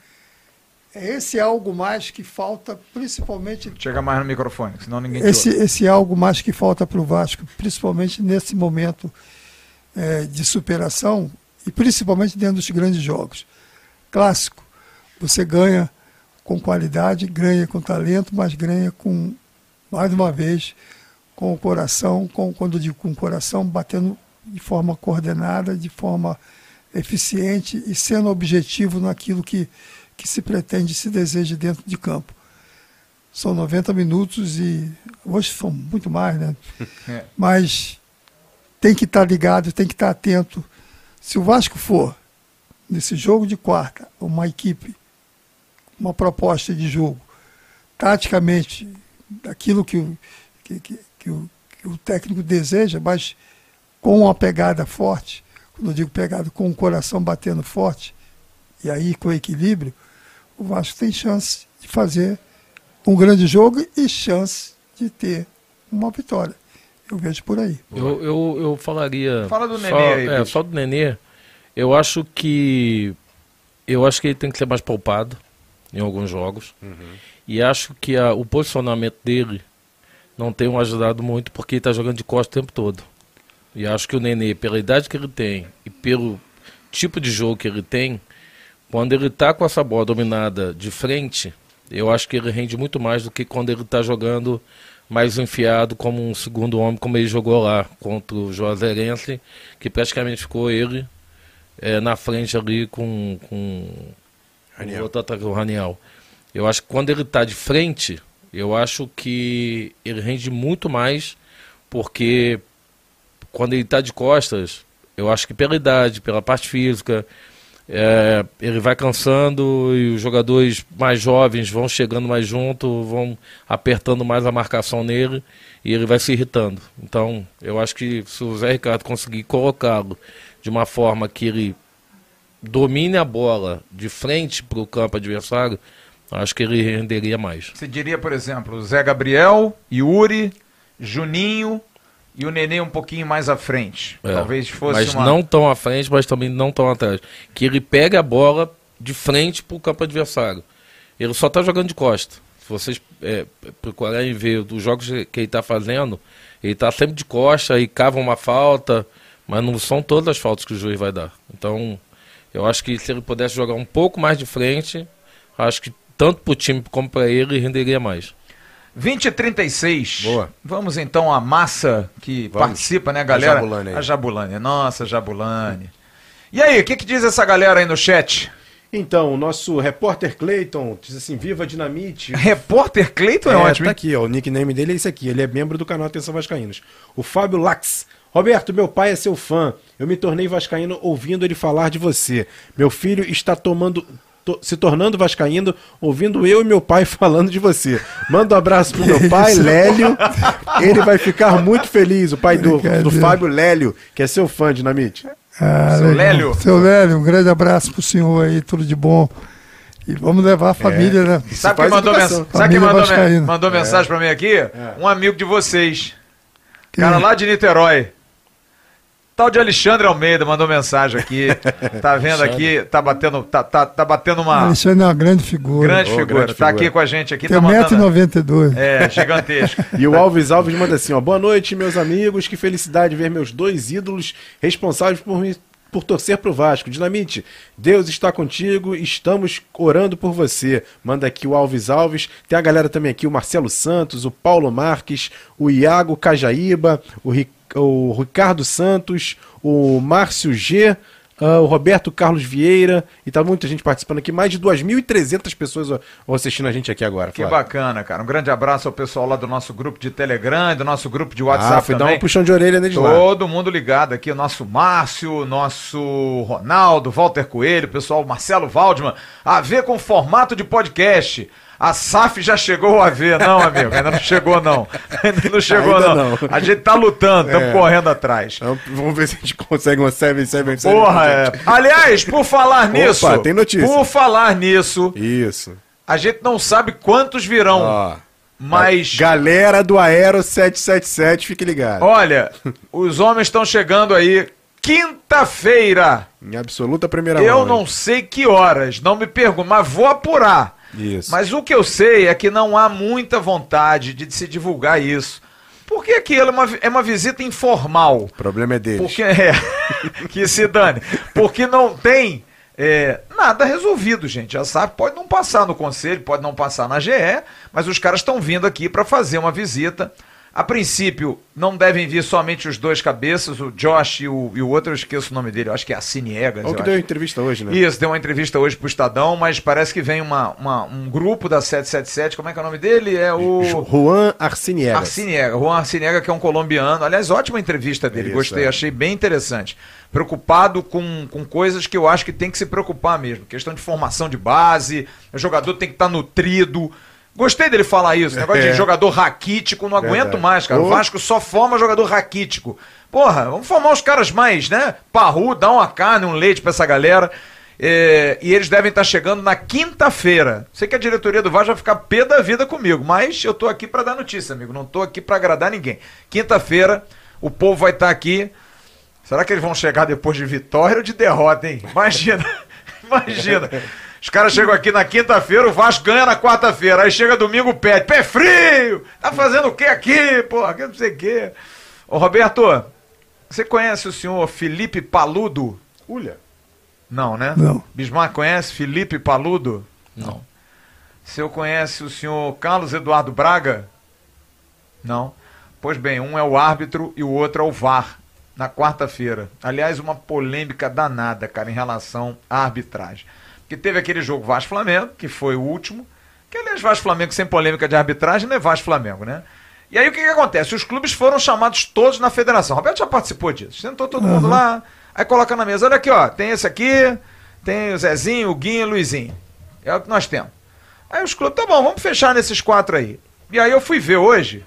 é esse algo mais que falta, principalmente Chega mais no microfone, senão ninguém esse, esse algo mais que falta para o Vasco, principalmente nesse momento é, de superação e principalmente dentro dos grandes jogos. Clássico, você ganha com qualidade, ganha com talento, mas ganha com, mais uma vez, com o coração, com, quando eu digo com o coração, batendo de forma coordenada, de forma eficiente e sendo objetivo naquilo que, que se pretende, se deseja dentro de campo. São 90 minutos e hoje são muito mais, né? *laughs* É. Mas tem que estar ligado, tem que estar atento. Se o Vasco for, nesse jogo de quarta, uma equipe, uma proposta de jogo, taticamente, daquilo que o, que, que- que o, que o técnico deseja, mas com uma pegada forte, quando eu digo pegada, com o coração batendo forte, e aí com equilíbrio, o Vasco tem chance de fazer um grande jogo e chance de ter uma vitória. Eu vejo por aí. Eu, eu, eu falaria. Fala do só, Nenê aí, É, só do Nenê. Eu acho que. Eu acho que ele tem que ser mais poupado em alguns jogos. E acho que a- o posicionamento dele não tem ajudado muito porque ele está jogando de costa o tempo todo. E acho que o Nenê, pela idade que ele tem e pelo tipo de jogo que ele tem, quando ele está com essa bola dominada de frente, eu acho que ele rende muito mais do que quando ele está jogando mais enfiado como um segundo homem, como ele jogou lá contra o Juazeirense, que praticamente ficou ele eh, na frente ali com, com Raniel. o outro atacante, o Raniel. Eu acho que quando ele está de frente, eu acho que ele rende muito mais, porque quando ele está de costas, eu acho que pela idade, pela parte física, é, ele vai cansando e os jogadores mais jovens vão chegando mais junto, vão apertando mais a marcação nele e ele vai se irritando. Então, eu acho que se o Zé Ricardo conseguir colocá-lo de uma forma que ele domine a bola de frente para o campo adversário, acho que ele renderia mais. Você diria, por exemplo, Zé Gabriel, Yuri, Juninho e o Nenê um pouquinho mais à frente. É, Talvez fosse mas uma... não tão à frente, mas também não tão atrás. Que ele pega a bola de frente para o campo adversário. Ele só está jogando de costa. Se vocês é, procurarem ver os jogos que ele está fazendo, ele está sempre de costa e cava uma falta, mas não são todas as faltas que o juiz vai dar. Então, eu acho que se ele pudesse jogar um pouco mais de frente, acho que tanto para o time como para ele, renderia mais. 20 e 36. Boa. Vamos então à massa que Vamos. participa, né, A galera? Jabulani aí. A Jabulani. Nossa, Jabulani. E aí, o que, que diz essa galera aí no chat? Então, o nosso repórter Clayton diz assim: Viva Dinamite. *laughs* Repórter Cleiton é, É, ótimo. tá aqui, ó. O nickname dele é esse aqui. Ele é membro do canal Atenção Vascaínos. O Fábio Lax. Roberto, meu pai é seu fã. Eu me tornei vascaíno ouvindo ele falar de você. Meu filho está tomando to- se tornando vascaíno ouvindo eu e meu pai *laughs* falando de você. Manda um abraço pro meu pai, Lélio. Ele vai ficar muito feliz, o pai do, do. Fábio Lélio, que é seu fã, Dinamite. Ah, Seu legal. Lélio. Seu Lélio, um grande abraço pro senhor aí, tudo de bom. E vamos levar a família, né? Sabe quem mandou, educação. mens... Sabe quem Família mandou, me- mandou mensagem pra mim aqui? Um amigo de vocês. Quem? Cara lá de Niterói. Tal de Alexandre Almeida mandou mensagem aqui. Tá vendo aqui, tá batendo, tá, tá, tá batendo uma Alexandre é uma grande figura. grande Ô, figura. grande Tá figura. aqui com a gente aqui, Tem tá mandando. 1,92m. É, gigantesco. *laughs* E o Alves Alves manda assim, ó, boa noite, meus amigos, que felicidade ver meus dois ídolos responsáveis por me por torcer pro Vasco. Dinamite, Deus está contigo, estamos orando por você. Manda aqui o Alves Alves. Tem a galera também aqui, o Marcelo Santos, o Paulo Marques, o Iago Cajaíba, o, Ri- o Ricardo Santos, o Márcio G, uh, o Roberto Carlos Vieira, e tá muita gente participando aqui, mais de 2.300 pessoas ó, assistindo a gente aqui agora. Que Flávio. bacana, cara. Um grande abraço ao pessoal lá do nosso grupo de Telegram, do nosso grupo de WhatsApp Ah, dar também. um puxão de orelha neles lá. Todo mundo ligado aqui, o nosso Márcio, nosso Ronaldo, Walter Coelho, o pessoal Marcelo Waldman, a ver com formato de podcast. A SAF já chegou a ver, não, amigo, ainda não chegou não. Ainda não chegou Ainda não. não. A gente tá lutando, estamos É. correndo atrás. Então, vamos ver se a gente consegue uma 777. Porra, é. Aliás, por falar nisso, tem notícia. por falar nisso, Isso. a gente não sabe quantos virão, Ó. mas Galera do Aero 777, fique ligado. olha, *laughs* os homens estão chegando aí quinta-feira. Em absoluta primeira Eu mão. não hein? sei que horas, não me pergunto, mas vou apurar. Isso. Mas o que eu sei é que não há muita vontade de se divulgar isso. Porque aquilo é uma, é uma visita informal. O problema é deles. Porque é. *laughs* que se dane. Porque não tem é, nada resolvido, gente. Já sabe, pode não passar no conselho, pode não passar na GE, mas os caras estão vindo aqui para fazer uma visita. A princípio, não devem vir somente os dois cabeças, o Josh e o, e o outro, eu esqueço o nome dele, eu acho que é a Ciniegas. É o que eu deu acho. entrevista hoje, né? Isso, deu uma entrevista hoje pro Estadão, mas parece que vem uma, uma- um grupo da 777, como é que é o nome dele? É o... Juan Arciniegas. Arciniega, Juan Arciniega, que é um colombiano. Aliás, ótima entrevista dele, Isso, gostei, é. achei bem interessante. Preocupado com, com coisas que eu acho que tem que se preocupar mesmo. Questão de formação de base, o jogador tem que estar nutrido. Gostei dele falar isso, negócio É. de jogador raquítico, não aguento Verdade. mais, cara. O. Vasco só forma jogador raquítico. Porra, vamos formar os caras mais, né? Parru, dá uma carne, um leite pra essa galera. É, e eles devem estar chegando na quinta-feira. Sei que a diretoria do Vasco vai ficar pé da vida comigo, mas eu tô aqui pra dar notícia, amigo. Não tô aqui pra agradar ninguém. Quinta-feira, o povo vai estar aqui. Será que eles vão chegar depois de vitória ou de derrota, hein? Imagina, *laughs* imagina. Os caras chegam aqui na quinta-feira, o Vasco ganha na quarta-feira. Aí chega domingo, pede. Pé frio! Tá fazendo o que aqui, porra? Que não sei o quê. Ô, Roberto, você conhece o senhor Felipe Paludo? Ulha. Não, né? Não. Bismarck conhece Felipe Paludo? Não. O senhor conhece o senhor Carlos Eduardo Braga? Não. Pois bem, um é o árbitro e o outro é o VAR, na quarta-feira. Aliás, uma polêmica danada, cara, em relação à arbitragem. Porque teve aquele jogo Vasco-Flamengo, que foi o último, que aliás, Vasco-Flamengo sem polêmica de arbitragem não é Vasco-Flamengo, né? E aí o que, que acontece? Os clubes foram chamados todos na federação. O Roberto já participou disso. Sentou todo mundo lá, aí coloca na mesa, olha aqui, ó, tem esse aqui, tem o Zezinho, o Guinho e o Luizinho. É o que nós temos. Aí os clubes, tá bom, vamos fechar nesses quatro aí. E aí eu fui ver hoje.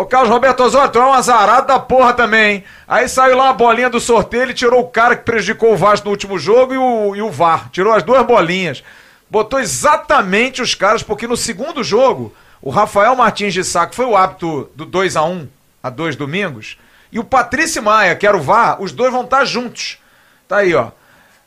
Ô Carlos Roberto Osório, tu é um azarado da porra também, hein? Aí saiu lá a bolinha do sorteio, ele tirou o cara que prejudicou o Vasco no último jogo e o, e o VAR. Tirou as duas bolinhas. Botou exatamente os caras, porque no segundo jogo, o Rafael Martins de que foi o hábito do 2 a 1 há dois domingos, e o Patrício Maia, que era o VAR, os dois vão estar juntos. Tá aí, ó.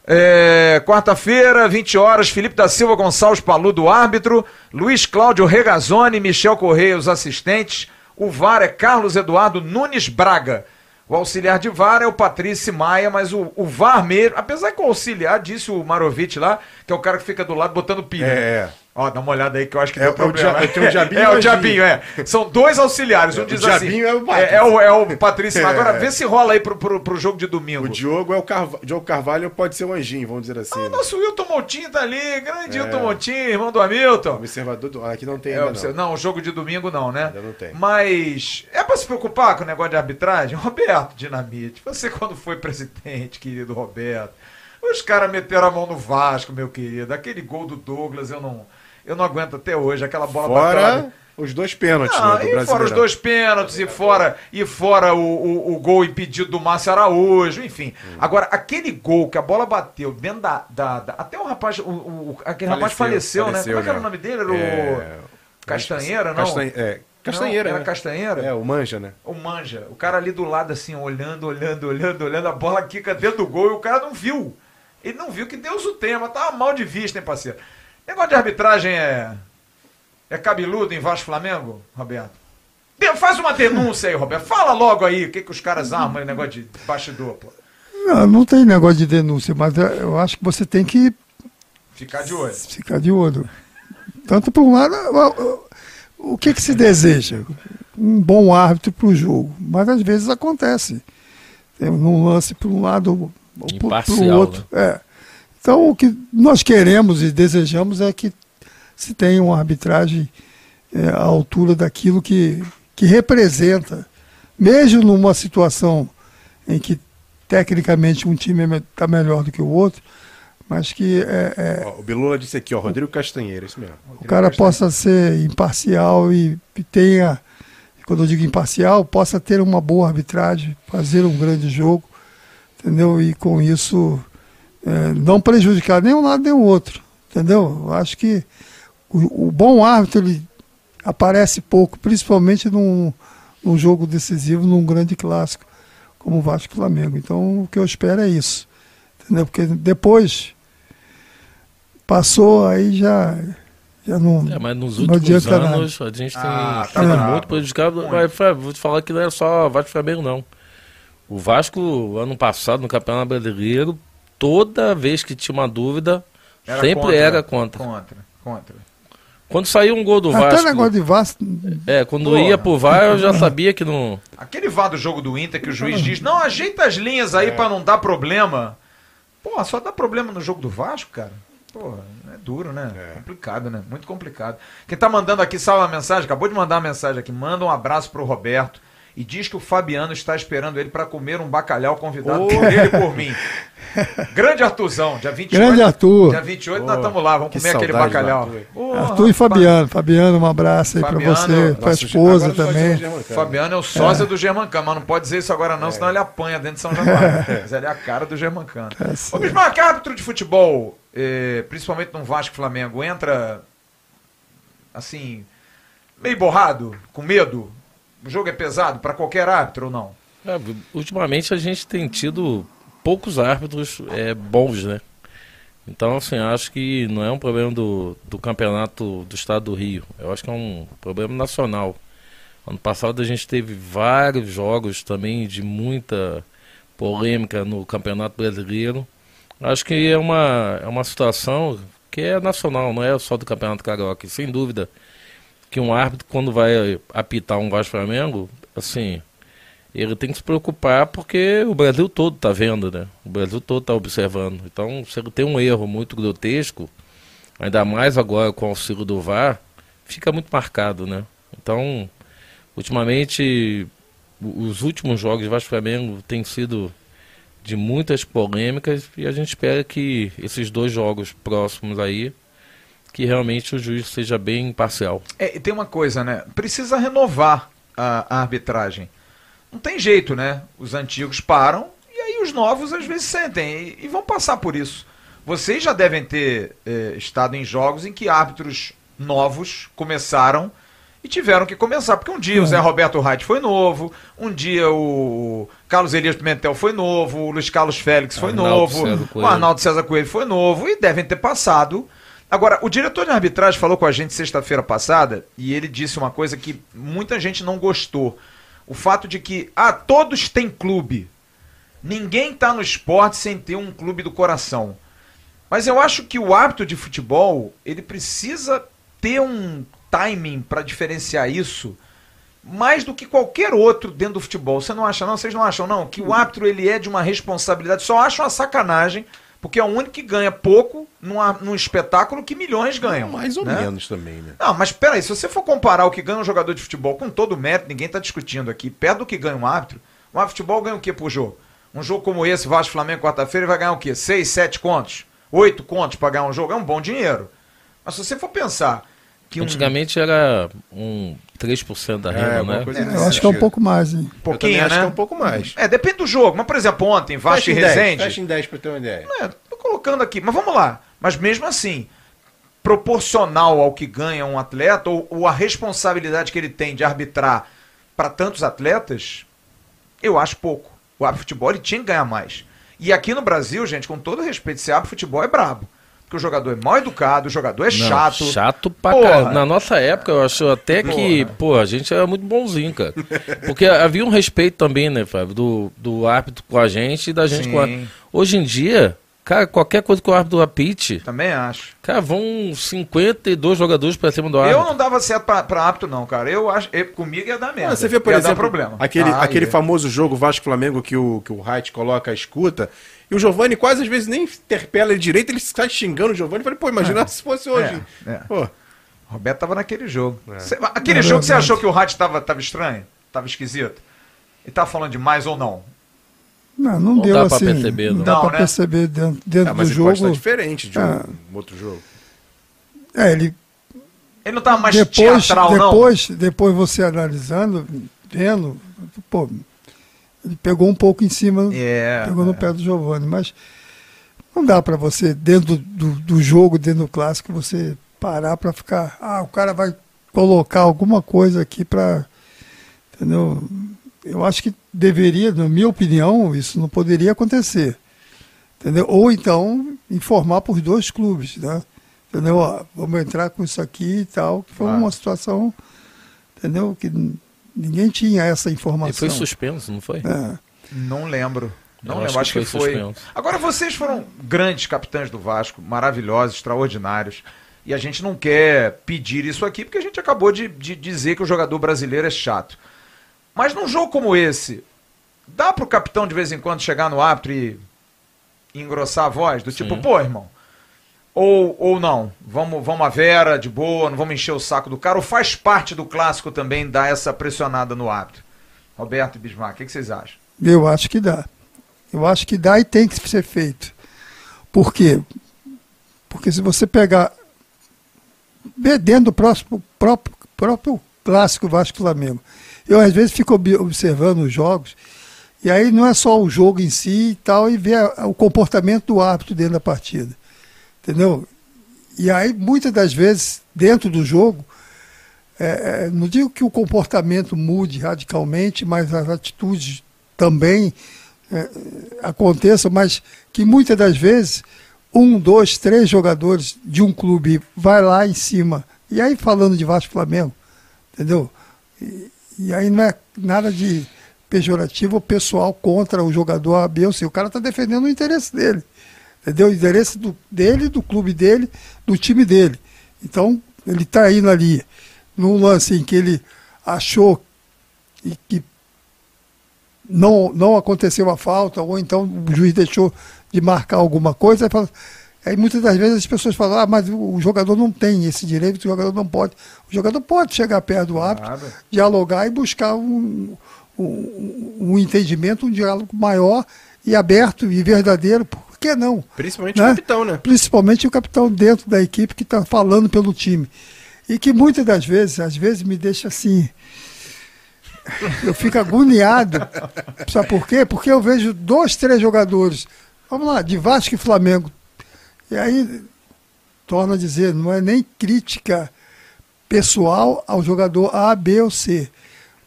É, Quarta-feira, 20 horas, Felipe da Silva Gonçalves Paludo, árbitro, Luiz Cláudio Regazzoni, Michel Correia, os assistentes, o VAR é Carlos Eduardo Nunes Braga. O auxiliar de VAR é o Patrício Maia, mas o, o VAR mesmo, apesar que o auxiliar, disse o Marovic lá, que é o cara que fica do lado botando pilha. É. Ó, dá uma olhada aí que eu acho que É, deu é o problema. dia- tem o diabinho *laughs* É, o o diabinho, é. São dois auxiliares. Um o diz diabinho assim. é o Patrício. é, é o, é o Patrício. Maia. *laughs* Agora É. vê se rola aí pro, pro, pro jogo de domingo. O Diogo é o Carva... Diogo Carvalho pode ser um anjinho, vamos dizer assim. Ah, o nosso Wilton Montinho tá ali, grande É. Wilton Montinho, irmão do Hamilton. Observador do... ah, aqui não tem É, ainda, você- não. não, o jogo de domingo não, né? Ainda não tem. Mas é pra se preocupar com o negócio de arbitragem? *laughs* Roberto Dinamite, você quando foi presidente, querido Roberto, os caras meteram a mão no Vasco, meu querido. Aquele gol do Douglas, eu não, eu não aguento até hoje. Aquela bola Fora os dois pênaltis Não, né, do e fora os dois pênaltis, e fora, e fora o, o, o gol impedido do Márcio Araújo, enfim. Hum. Agora, aquele gol que a bola bateu dentro da. da- da- até o rapaz, o, o- aquele rapaz faleceu, né? Como é que era o nome dele? Era o. É, Castanheira, não? Castanhe... É, Castanheira. Não, era né? Castanheira? É, o Manja, né? O Manja. O cara ali do lado, assim, olhando, olhando, olhando, olhando, a bola quica dentro do gol e o cara não viu. Ele não viu que Deus o tema. Tava mal de vista, hein, parceiro? Negócio de arbitragem é. É cabeludo em Vasco Flamengo, Roberto? De- Faz uma denúncia aí, Roberto. Fala logo aí o que, que os caras armam aí, negócio de bastidor, pô. Não, não tem negócio de denúncia, mas eu acho que você tem que Ficar de olho. ficar de olho. Tanto por um lado, o- que, que se deseja? Um bom árbitro para o jogo. Mas às vezes acontece. Tem um lance, por um lado, o outro. Né? É. Então, o que nós queremos e desejamos é que se tenha uma arbitragem é, à altura daquilo que, que representa, mesmo numa situação em que tecnicamente um time está melhor do que o outro, mas que é, é, o Bilula disse aqui, ó, Rodrigo Castanheira, isso mesmo. Rodrigo o cara Castanheira. possa ser imparcial e, e tenha, quando eu digo imparcial, possa ter uma boa arbitragem, fazer um grande jogo, entendeu? E com isso é, não prejudicar nem um lado nem o outro, entendeu? Eu acho que o, o, bom árbitro ele aparece pouco, principalmente num, num jogo decisivo, num grande clássico, como o Vasco e Flamengo. Então o que eu espero é isso, entendeu? Porque depois passou, aí já já não. É, mas nos últimos anos nada. a gente tem ah, tá muito prejudicado. Muito. Mas, vou te falar que não é só Vasco e Flamengo, não. O Vasco, ano passado, no Campeonato Brasileiro, toda vez que tinha uma dúvida, era sempre contra, era contra. Contra, contra. Quando saiu um gol do Até Vasco. Até negócio de Vasco. É, quando Porra. ia pro VAR, eu já sabia que não. Aquele VAR do jogo do Inter que o juiz diz: não, ajeita as linhas aí é. para não dar problema. Pô, só dá problema no jogo do Vasco, cara. Pô, é duro, né? É. Complicado, né? Muito complicado. Quem tá mandando aqui, salva a mensagem, acabou de mandar uma mensagem aqui. Manda um abraço pro Roberto e diz que o Fabiano está esperando ele para comer um bacalhau convidado oh. por ele e por mim. Grande Artuzão, dia 28. Grande Arthur. Dia 28 oh, nós estamos lá, vamos comer aquele bacalhau. Arthur. Oh, Arthur e Fabiano. Fabiano, um abraço aí para você, para a esposa também. Fabiano é o sósia é. do Germancano, mas não pode dizer isso agora não, é. senão ele apanha dentro de São Januário. *laughs* mas ele é a cara do Germancano. É Ô Bismarck, árbitro de futebol, eh, principalmente no Vasco Flamengo, entra assim, meio borrado, com medo? O jogo é pesado para qualquer árbitro ou não? É, ultimamente a gente tem tido poucos árbitros é, bons, né? Então, assim, acho que não é um problema do, do campeonato do estado do Rio. Eu acho que é um problema nacional. Ano passado a gente teve vários jogos também de muita polêmica no Campeonato Brasileiro. Acho que é uma, é uma situação que é nacional, não é só do Campeonato Carioca. Sem dúvida que um árbitro, quando vai apitar um Vasco Flamengo, assim, ele tem que se preocupar porque o Brasil todo está vendo, né? O Brasil todo está observando. Então, se ele tem um erro muito grotesco, ainda mais agora com o auxílio do VAR, fica muito marcado, né? Então, ultimamente, os últimos jogos de Vasco Flamengo têm sido de muitas polêmicas e a gente espera que esses dois jogos próximos aí que realmente o juiz seja bem imparcial. É, e tem uma coisa, né? Precisa renovar a, a arbitragem. Não tem jeito, né? Os antigos param e aí os novos às vezes sentem e, e vão passar por isso. Vocês já devem ter eh, estado em jogos em que árbitros novos começaram e tiveram que começar, porque um dia o Zé Roberto Reit foi novo, um dia o Carlos Elias Pimentel foi novo, o Luiz Carlos Félix foi Arnaldo novo, o Arnaldo César Coelho foi novo e devem ter passado. Agora, o diretor de arbitragem falou com a gente sexta-feira passada e ele disse uma coisa que muita gente não gostou o fato de que, ah, todos têm clube. Ninguém está no esporte sem ter um clube do coração. Mas eu acho que o hábito de futebol, ele precisa ter um timing para diferenciar isso mais do que qualquer outro dentro do futebol. Você não acha não? Vocês não acham não? Que o árbitro ele é de uma responsabilidade. Só acho uma sacanagem porque é o único que ganha pouco numa, num espetáculo que milhões ganham. Mais ou né? menos também, né? Não, mas peraí, se você for comparar o que ganha um jogador de futebol com todo o mérito, ninguém está discutindo aqui, perto do que ganha um árbitro, um árbitro de futebol ganha o que por jogo? Um jogo como esse, Vasco Flamengo, quarta-feira, vai ganhar o quê? Seis, sete contos? Oito contos para ganhar um jogo? É um bom dinheiro. Mas se você for pensar que um... Antigamente era um 3% da renda, é, né? É, eu acho que é um pouco mais, hein? Pouquinho, né? acho que é um pouco mais. É, depende do jogo. Mas, por exemplo, ontem, Vasco e Resende... Fecha em 10 para ter uma ideia. É, tô colocando aqui. Mas vamos lá. Mas mesmo assim, proporcional ao que ganha um atleta, ou, ou a responsabilidade que ele tem de arbitrar para tantos atletas, eu acho pouco. O árbitro futebol ele tinha que ganhar mais. E aqui no Brasil, gente, com todo respeito, esse árbitro futebol é brabo que o jogador é mal educado, o jogador é não, chato. Chato pra caramba. Na nossa época, eu acho até que, pô, a gente era muito bonzinho, cara. Porque havia um respeito também, né, Fábio, do, do árbitro com a gente e da gente Sim. com a... Hoje em dia, Cara, qualquer coisa que o árbitro apite, Também acho. cara, vão 52 jogadores pra cima do árbitro. Eu não dava certo pra, pra apto, não, cara. Eu acho. eu- comigo ia dar merda. Ah, você vê, por ia exemplo, dar problema. aquele, Ah, aquele ia. famoso jogo Vasco-Flamengo que o, que o Wright coloca a escuta, e o Giovani quase às vezes nem interpela ele direito, ele sai xingando o Giovani. Eu falei, pô, imagina se fosse hoje. É, é. Pô, Roberto tava naquele jogo. É. Cê- aquele É jogo que você achou que o Rádio tava, tava estranho? Tava esquisito? E tava falando demais ou não? Não, não, Não deu dá pra assim. perceber, não não. dá Não, pra né? perceber dentro, dentro ah, mas do jogo. diferente de um, Ah. outro jogo. É, ele Ele não tava mais depois, teatral, não? depois, depois você analisando, vendo, pô, ele pegou um pouco em cima, É. pegou no pé do Giovanni, mas não dá pra você, dentro do, do jogo, dentro do clássico, você parar pra ficar, ah, o cara vai colocar alguma coisa aqui pra. Entendeu? Eu acho que deveria, na minha opinião, isso não poderia acontecer. Entendeu? Ou então informar para os dois clubes, né? Entendeu? Ó, vamos entrar com isso aqui e tal, que foi uma situação, entendeu? Que ninguém tinha essa Ele informação. foi suspenso, não foi? É. Não lembro. Não Eu lembro, acho acho que que foi foi. suspenso. Agora vocês foram grandes capitães do Vasco, maravilhosos, extraordinários. E a gente não quer pedir isso aqui porque a gente acabou de, de dizer que o jogador brasileiro é chato. Mas num jogo como esse, dá pro capitão de vez em quando chegar no árbitro e engrossar a voz? Do tipo, Sim. pô, irmão. Ou, ou não, vamos, vamos a Vera, de boa, não vamos encher o saco do cara. Ou faz parte do clássico também dar essa pressionada no árbitro? Roberto e Bismarck, o que, que vocês acham? Eu acho que dá. Eu acho que dá e tem que ser feito. Por quê? Porque se você pegar dentro do próximo, próprio, próprio clássico Vasco Flamengo, eu às vezes fico ob- observando os jogos, e aí não é só o jogo em si e tal, e ver o comportamento do árbitro dentro da partida. Entendeu? E aí, muitas das vezes, dentro do jogo, é, é, não digo que o comportamento mude radicalmente, mas as atitudes também é, aconteçam, mas que muitas das vezes um, dois, três jogadores de um clube vai lá em cima. E aí falando de Vasco Flamengo, entendeu? E, e aí não é nada de pejorativo ou pessoal contra o jogador A, B ou C. O cara está defendendo o interesse dele. Entendeu? O interesse do, dele, do clube dele, do time dele. Então, ele está indo ali num lance em que ele achou e que não, não aconteceu a falta, ou então o juiz deixou de marcar alguma coisa, aí, fala- aí muitas das vezes as pessoas falam, ah, mas o jogador não tem esse direito, o jogador não pode. O jogador pode chegar perto do árbitro, Claro. dialogar e buscar um, um, um entendimento, um diálogo maior e aberto e verdadeiro, que não? Principalmente Né? o capitão, né? principalmente o capitão dentro da equipe que está falando pelo time. E que muitas das vezes, às vezes me deixa assim. Eu fico agoniado. Sabe por quê? Porque eu vejo dois, três jogadores, vamos lá, de Vasco e Flamengo. E aí, torna a dizer, não é nem crítica pessoal ao jogador A, B ou C.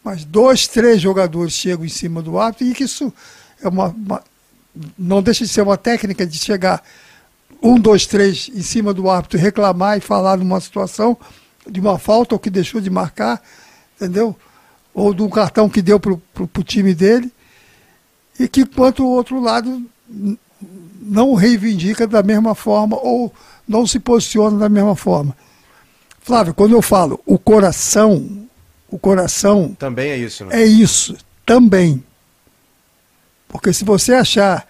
Mas dois, três jogadores chegam em cima do árbitro e que isso é uma, uma- não deixa de ser uma técnica de chegar um, dois, três em cima do árbitro, reclamar e falar numa situação de uma falta ou que deixou de marcar, entendeu? Ou de um cartão que deu para o time dele, e que quanto o outro lado não reivindica da mesma forma ou não se posiciona da mesma forma. Flávio, quando eu falo o coração, o coração Também é isso, né? é isso também. Porque se você achar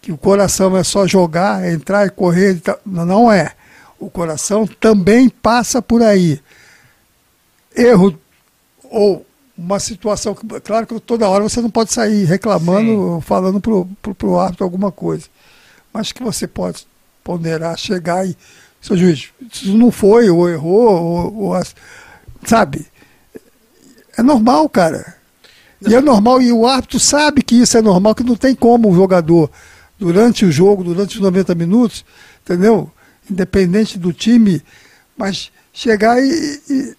que o coração é só jogar, entrar e correr, não é. O coração também passa por aí. Erro ou uma situação que, claro que toda hora você não pode sair reclamando, Sim. ou falando pro, pro, pro árbitro alguma coisa. Mas que você pode ponderar, chegar e, seu juiz, isso não foi, ou errou, ou, ou sabe? É normal, cara. E é normal, e o árbitro sabe que isso é normal, que não tem como o jogador, durante o jogo, durante os 90 minutos, entendeu? Independente do time, mas chegar e, e-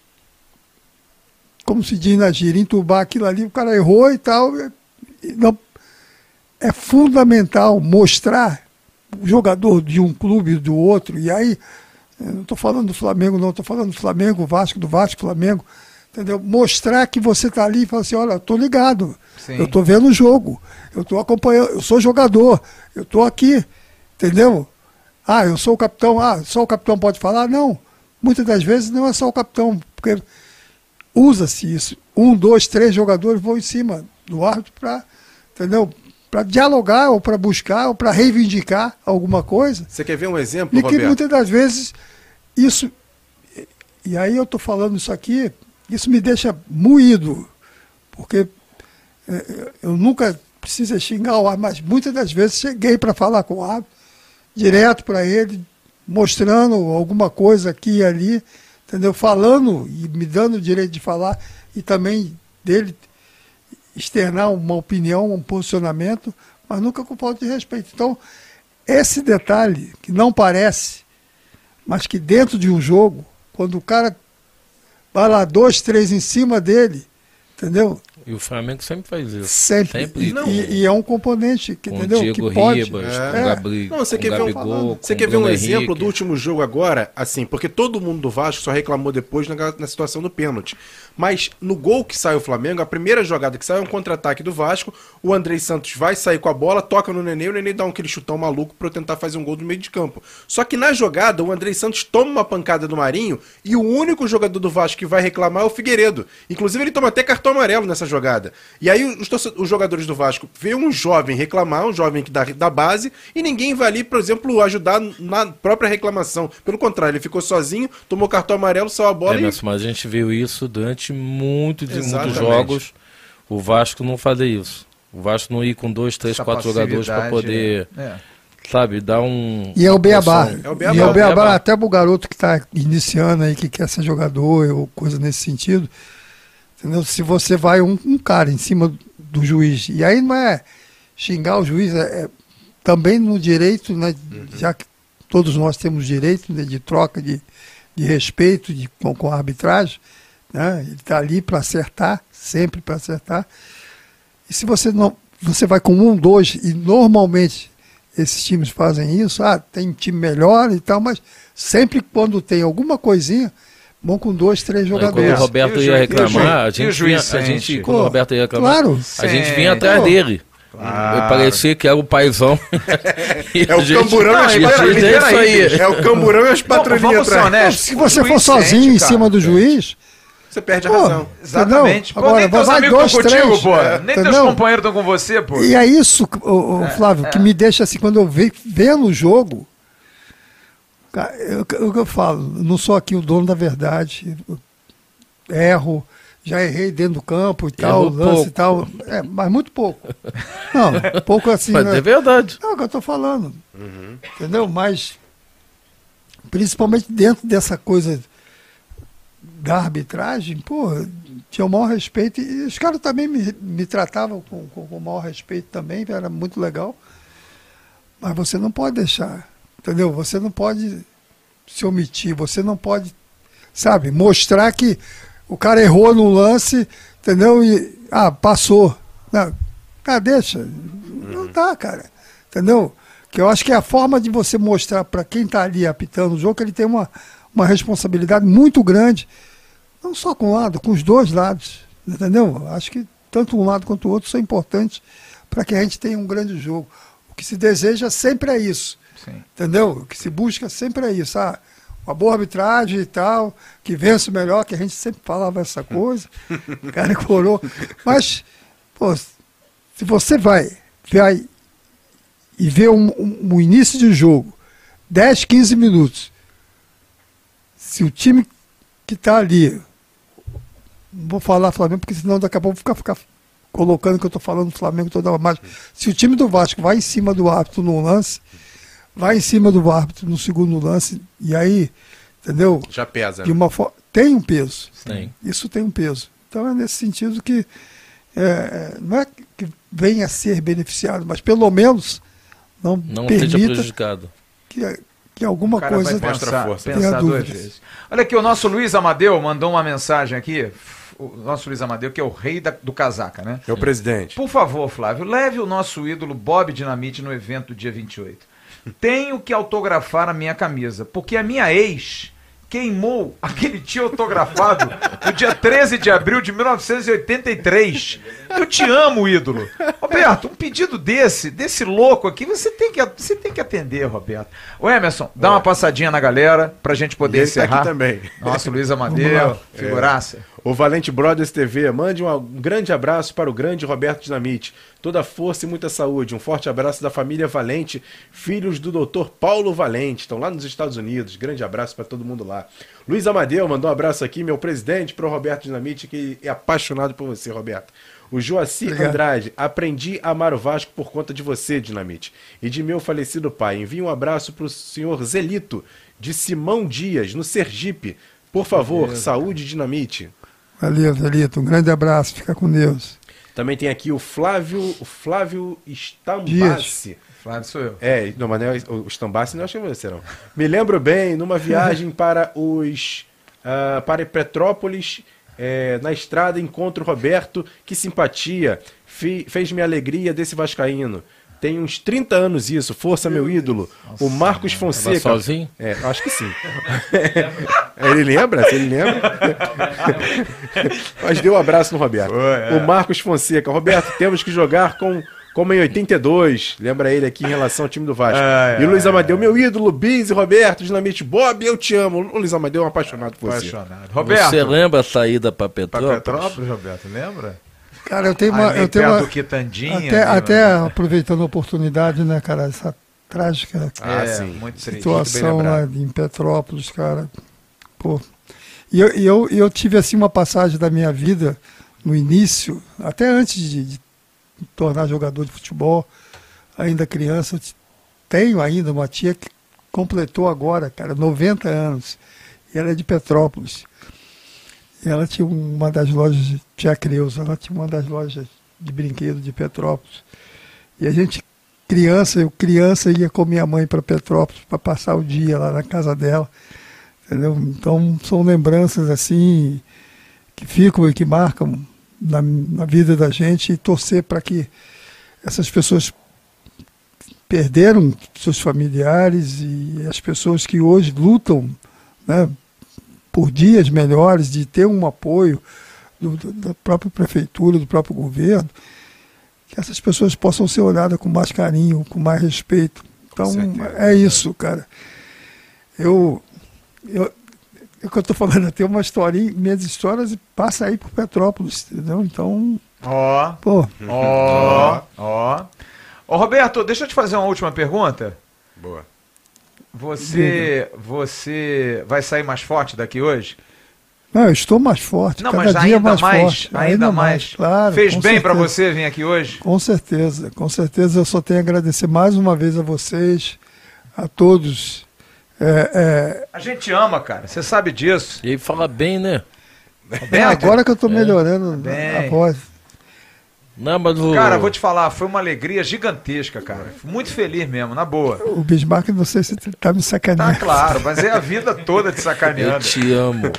como se diz na gíria, entubar aquilo ali, o cara errou e tal. e- não, é fundamental mostrar o jogador de um clube do outro, e aí, não estou falando do Flamengo, não, estou falando do Flamengo, Vasco, do Vasco, Flamengo, entendeu? Mostrar que você está ali e falar assim, olha, eu estou ligado, Sim. eu estou vendo o jogo, eu estou acompanhando, eu sou jogador, eu estou aqui, Entendeu? Ah, eu sou o capitão. Ah, só o capitão pode falar? Não. Muitas das vezes não é só o capitão, porque usa-se isso. Um, dois, três jogadores vão em cima do árbitro para, entendeu? Para dialogar ou para buscar ou para reivindicar alguma coisa. Você quer ver um exemplo, E que Roberto? muitas das vezes isso. E aí eu estou falando isso aqui, isso me deixa moído, porque eh, eu nunca preciso xingar o árbitro, mas muitas das vezes cheguei para falar com o árbitro, direto para ele, mostrando alguma coisa aqui e ali, entendeu? Falando e me dando o direito de falar e também dele externar uma opinião, um posicionamento, mas nunca com falta de respeito. Então, esse detalhe que não parece, mas que dentro de um jogo, quando o cara vai lá dois, três em cima dele, entendeu? E o Flamengo sempre faz isso. Sempre. Sempre. E, Não. e- e é um componente que, Com o entendeu? Diego que pode. Ribas, É. com o Gabri, Não, você com quer o ver um- Você quer ver um exemplo do último jogo agora? Assim, porque todo mundo do Vasco só reclamou depois na, na situação do pênalti. Mas no gol que sai o Flamengo, a primeira jogada que sai é um contra-ataque do Vasco. O Andrei Santos vai sair com a bola, toca no Nenê, o Nenê dá um aquele chutão maluco pra tentar fazer um gol do meio de campo. Só que na jogada, o Andrei Santos toma uma pancada do Marinho e o único jogador do Vasco que vai reclamar é o Figueiredo. Inclusive, ele toma até cartão amarelo nessa jogada. E aí os, os jogadores do Vasco vê um jovem reclamar, um jovem que da, da base, e ninguém vai ali, por exemplo, ajudar na própria reclamação. Pelo contrário, ele ficou sozinho, tomou cartão amarelo, saiu a bola É, e. mas a gente viu isso durante muito, de muitos jogos. O Vasco não fazer isso. O Vasco não ir com dois, três, Essa quatro jogadores para poder, é. sabe, dar um. E é o Beabá. pressão. É o Beabá. E é o Beabá, Beabá. até pro garoto que está iniciando aí, que quer ser jogador ou coisa nesse sentido. Entendeu? Se você vai um, um cara em cima do juiz, e aí não é xingar o juiz, é, é também no direito, né, já que todos nós temos direito né, de troca de, de respeito de, com, com a arbitragem, né, ele está ali para acertar, sempre para acertar. E se você não. Você vai com um, dois, e normalmente esses times fazem isso, ah, tem time melhor e tal, mas sempre quando tem alguma coisinha, vão com dois, três Aí, quando jogadores. o Roberto E o ia juiz- reclamar, a o gente, juiz vinha, a gente quando o Roberto ia reclamar, claro. a gente vinha atrás Pô. dele. Claro. Parecia que era o paizão. *laughs* É o gente- camburão Não, e as a gente- patrulhas. é isso aí. É o camburão e as patrulhinhas atrás. Se o você juiz for sozinho sente, em cara. cima do juiz, Você perde a Pô, razão. Exatamente. Pô, Agora, nem teus vai dois, contigo, três. pô. É, Nem teus companheiros estão com você, pô. E é isso, ô, ô, Flávio, que me deixa assim, quando eu ve, vendo o jogo, cara, eu, eu, eu falo, não sou aqui o dono da verdade, erro, já errei dentro do campo e tal, Errou lance pouco. e tal, é, mas muito pouco. Não, pouco assim. Mas né? é verdade. Não, é o que eu tô falando. Entendeu? Mas, principalmente dentro dessa coisa da arbitragem, pô, tinha o maior respeito. E os caras também me, me tratavam com, com, com o maior respeito também, era muito legal. Mas você não pode deixar, entendeu? Você não pode se omitir, você não pode, sabe, mostrar que o cara errou no lance, entendeu? E, ah, passou. Não, ah, deixa. Não dá, cara. Entendeu? Que eu acho que é a forma de você mostrar para quem está ali apitando o jogo que ele tem uma, uma responsabilidade muito grande, não só com um lado, com os dois lados. Entendeu? Acho que tanto um lado quanto o outro são importantes para que a gente tenha um grande jogo. O que se deseja sempre é isso. Sim. Entendeu? O que se busca sempre é isso. Ah, uma boa arbitragem e tal, que vença o melhor, que a gente sempre falava essa *laughs* coisa, cara corou. Mas, pô, se você vai, vai e vê um, um- um início de jogo, 10, 15 minutos, se o time que está ali, não vou falar Flamengo, porque senão daqui a pouco ficar, ficar colocando que eu estou falando do Flamengo toda hora, mas se o time do Vasco vai em cima do árbitro no lance, vai em cima do árbitro no segundo lance, e aí, entendeu? Já pesa. De né? uma forma. Tem um peso. Tem. Isso tem um peso. Então é nesse sentido que é, não é que venha a ser beneficiado, mas pelo menos não, Não seja permita prejudicado. que, que alguma O cara coisa. vai pensar, força. pensar duas vezes. Olha aqui, o nosso Luiz Amadeu mandou uma mensagem aqui. O nosso Luiz Amadeu, que é o rei da- do casaca, né? É o presidente. Por favor, Flávio, leve o nosso ídolo Bob Dinamite no evento do dia 28. Tenho que autografar a minha camisa, porque a minha ex queimou aquele tio autografado no dia 13 de abril de 1983. Eu te amo, ídolo. Roberto, um pedido desse, desse louco aqui, você tem que, você tem que atender, Roberto. Ô Emerson, dá uma passadinha na galera pra gente poder E tá encerrar. aqui também. Nossa, Luiz Amadeu, figuraça. O Valente Brothers TV, mande um grande abraço para o grande Roberto Dinamite. Toda força e muita saúde. Um forte abraço da família Valente, filhos do Dr. Paulo Valente. Estão lá nos Estados Unidos. Grande abraço para todo mundo lá. Luiz Amadeu mandou um abraço aqui, meu presidente, para o Roberto Dinamite, que é apaixonado por você, Roberto. O Joacir Obrigado. Andrade, aprendi a amar o Vasco por conta de você, Dinamite. E de meu falecido pai. Envie um abraço para o senhor Zelito, de Simão Dias, no Sergipe. Por favor, saúde, Dinamite. Valeu, Zelito. Um grande abraço. Fica com Deus. Também tem aqui o Flávio, o Flávio Stambassi. Flávio, sou eu. É, não, mas não é o Stambassi não acho que é você, não. Me lembro bem, numa viagem para os ah, para Petrópolis, é, na estrada encontro o Roberto, que simpatia, fi- fez minha alegria desse vascaíno. Tem uns 30 anos isso, força meu ídolo. o Marcos Fonseca. sozinho? É, acho que sim. *laughs* ele lembra? Ele lembra. *laughs* Mas deu um abraço no Roberto. Foi, é. O Marcos Fonseca. Roberto, temos que jogar com, como em 82. Lembra ele aqui em relação ao time do Vasco. Ai, e o Luiz ai, Amadeu, meu ídolo, Bis e Roberto, Dinamite, Bob, eu te amo. O Luiz Amadeu é um apaixonado por você. Apaixonado. Roberto, Você lembra a saída pra pra Petrópolis? Petrópolis, Roberto, lembra? Cara, eu tenho uma. Ali Eu tenho uma Quitandinha. até, até aproveitando a oportunidade, né, cara, essa trágica Ah, é, sim. muito triste, *laughs* situação lá em Petrópolis, cara. Pô. E eu, eu, eu tive assim uma passagem da minha vida no início, até antes de, de tornar jogador de futebol, ainda criança, tenho ainda uma tia que completou agora, cara, 90 anos. E ela é de Petrópolis. Ela tinha uma das lojas, tia Creuza, ela tinha uma das lojas de brinquedo de Petrópolis. E a gente, criança, eu criança ia com minha mãe para Petrópolis para passar o dia lá na casa dela. Entendeu? Então são lembranças assim que ficam e que marcam na, na vida da gente e torcer para que essas pessoas perderam seus familiares e as pessoas que hoje lutam né, por dias melhores, de ter um apoio do- do- da própria prefeitura, do próprio governo, que essas pessoas possam ser olhadas com mais carinho, com mais respeito. Então, certeza, é isso, cara. Eu, eu, é o que eu estou falando, tenho uma historinha, minhas histórias passa aí por Petrópolis, entendeu? Então, Ó, pô, ó, ó. Ô, Roberto, deixa eu te fazer uma última pergunta. Boa. Você, você vai sair mais forte daqui hoje? não, eu estou mais forte, Não, cada mas dia ainda mais, mais, forte. ainda, mais. claro. Fez bem pra certeza. você vir aqui hoje? Com certeza, com certeza eu só tenho a agradecer mais uma vez a vocês, a todos. É, A gente ama, cara. Você sabe disso. E aí fala bem, né? é, Roberto, agora que eu estou melhorando Bem. a voz. Não, mas o... Cara, vou te falar, foi uma alegria gigantesca, cara. Fui Muito feliz mesmo, na boa. O Bismarck, não sei se está me Tá sacaneando. claro, mas é a vida toda te Eu sacaneando. te amo.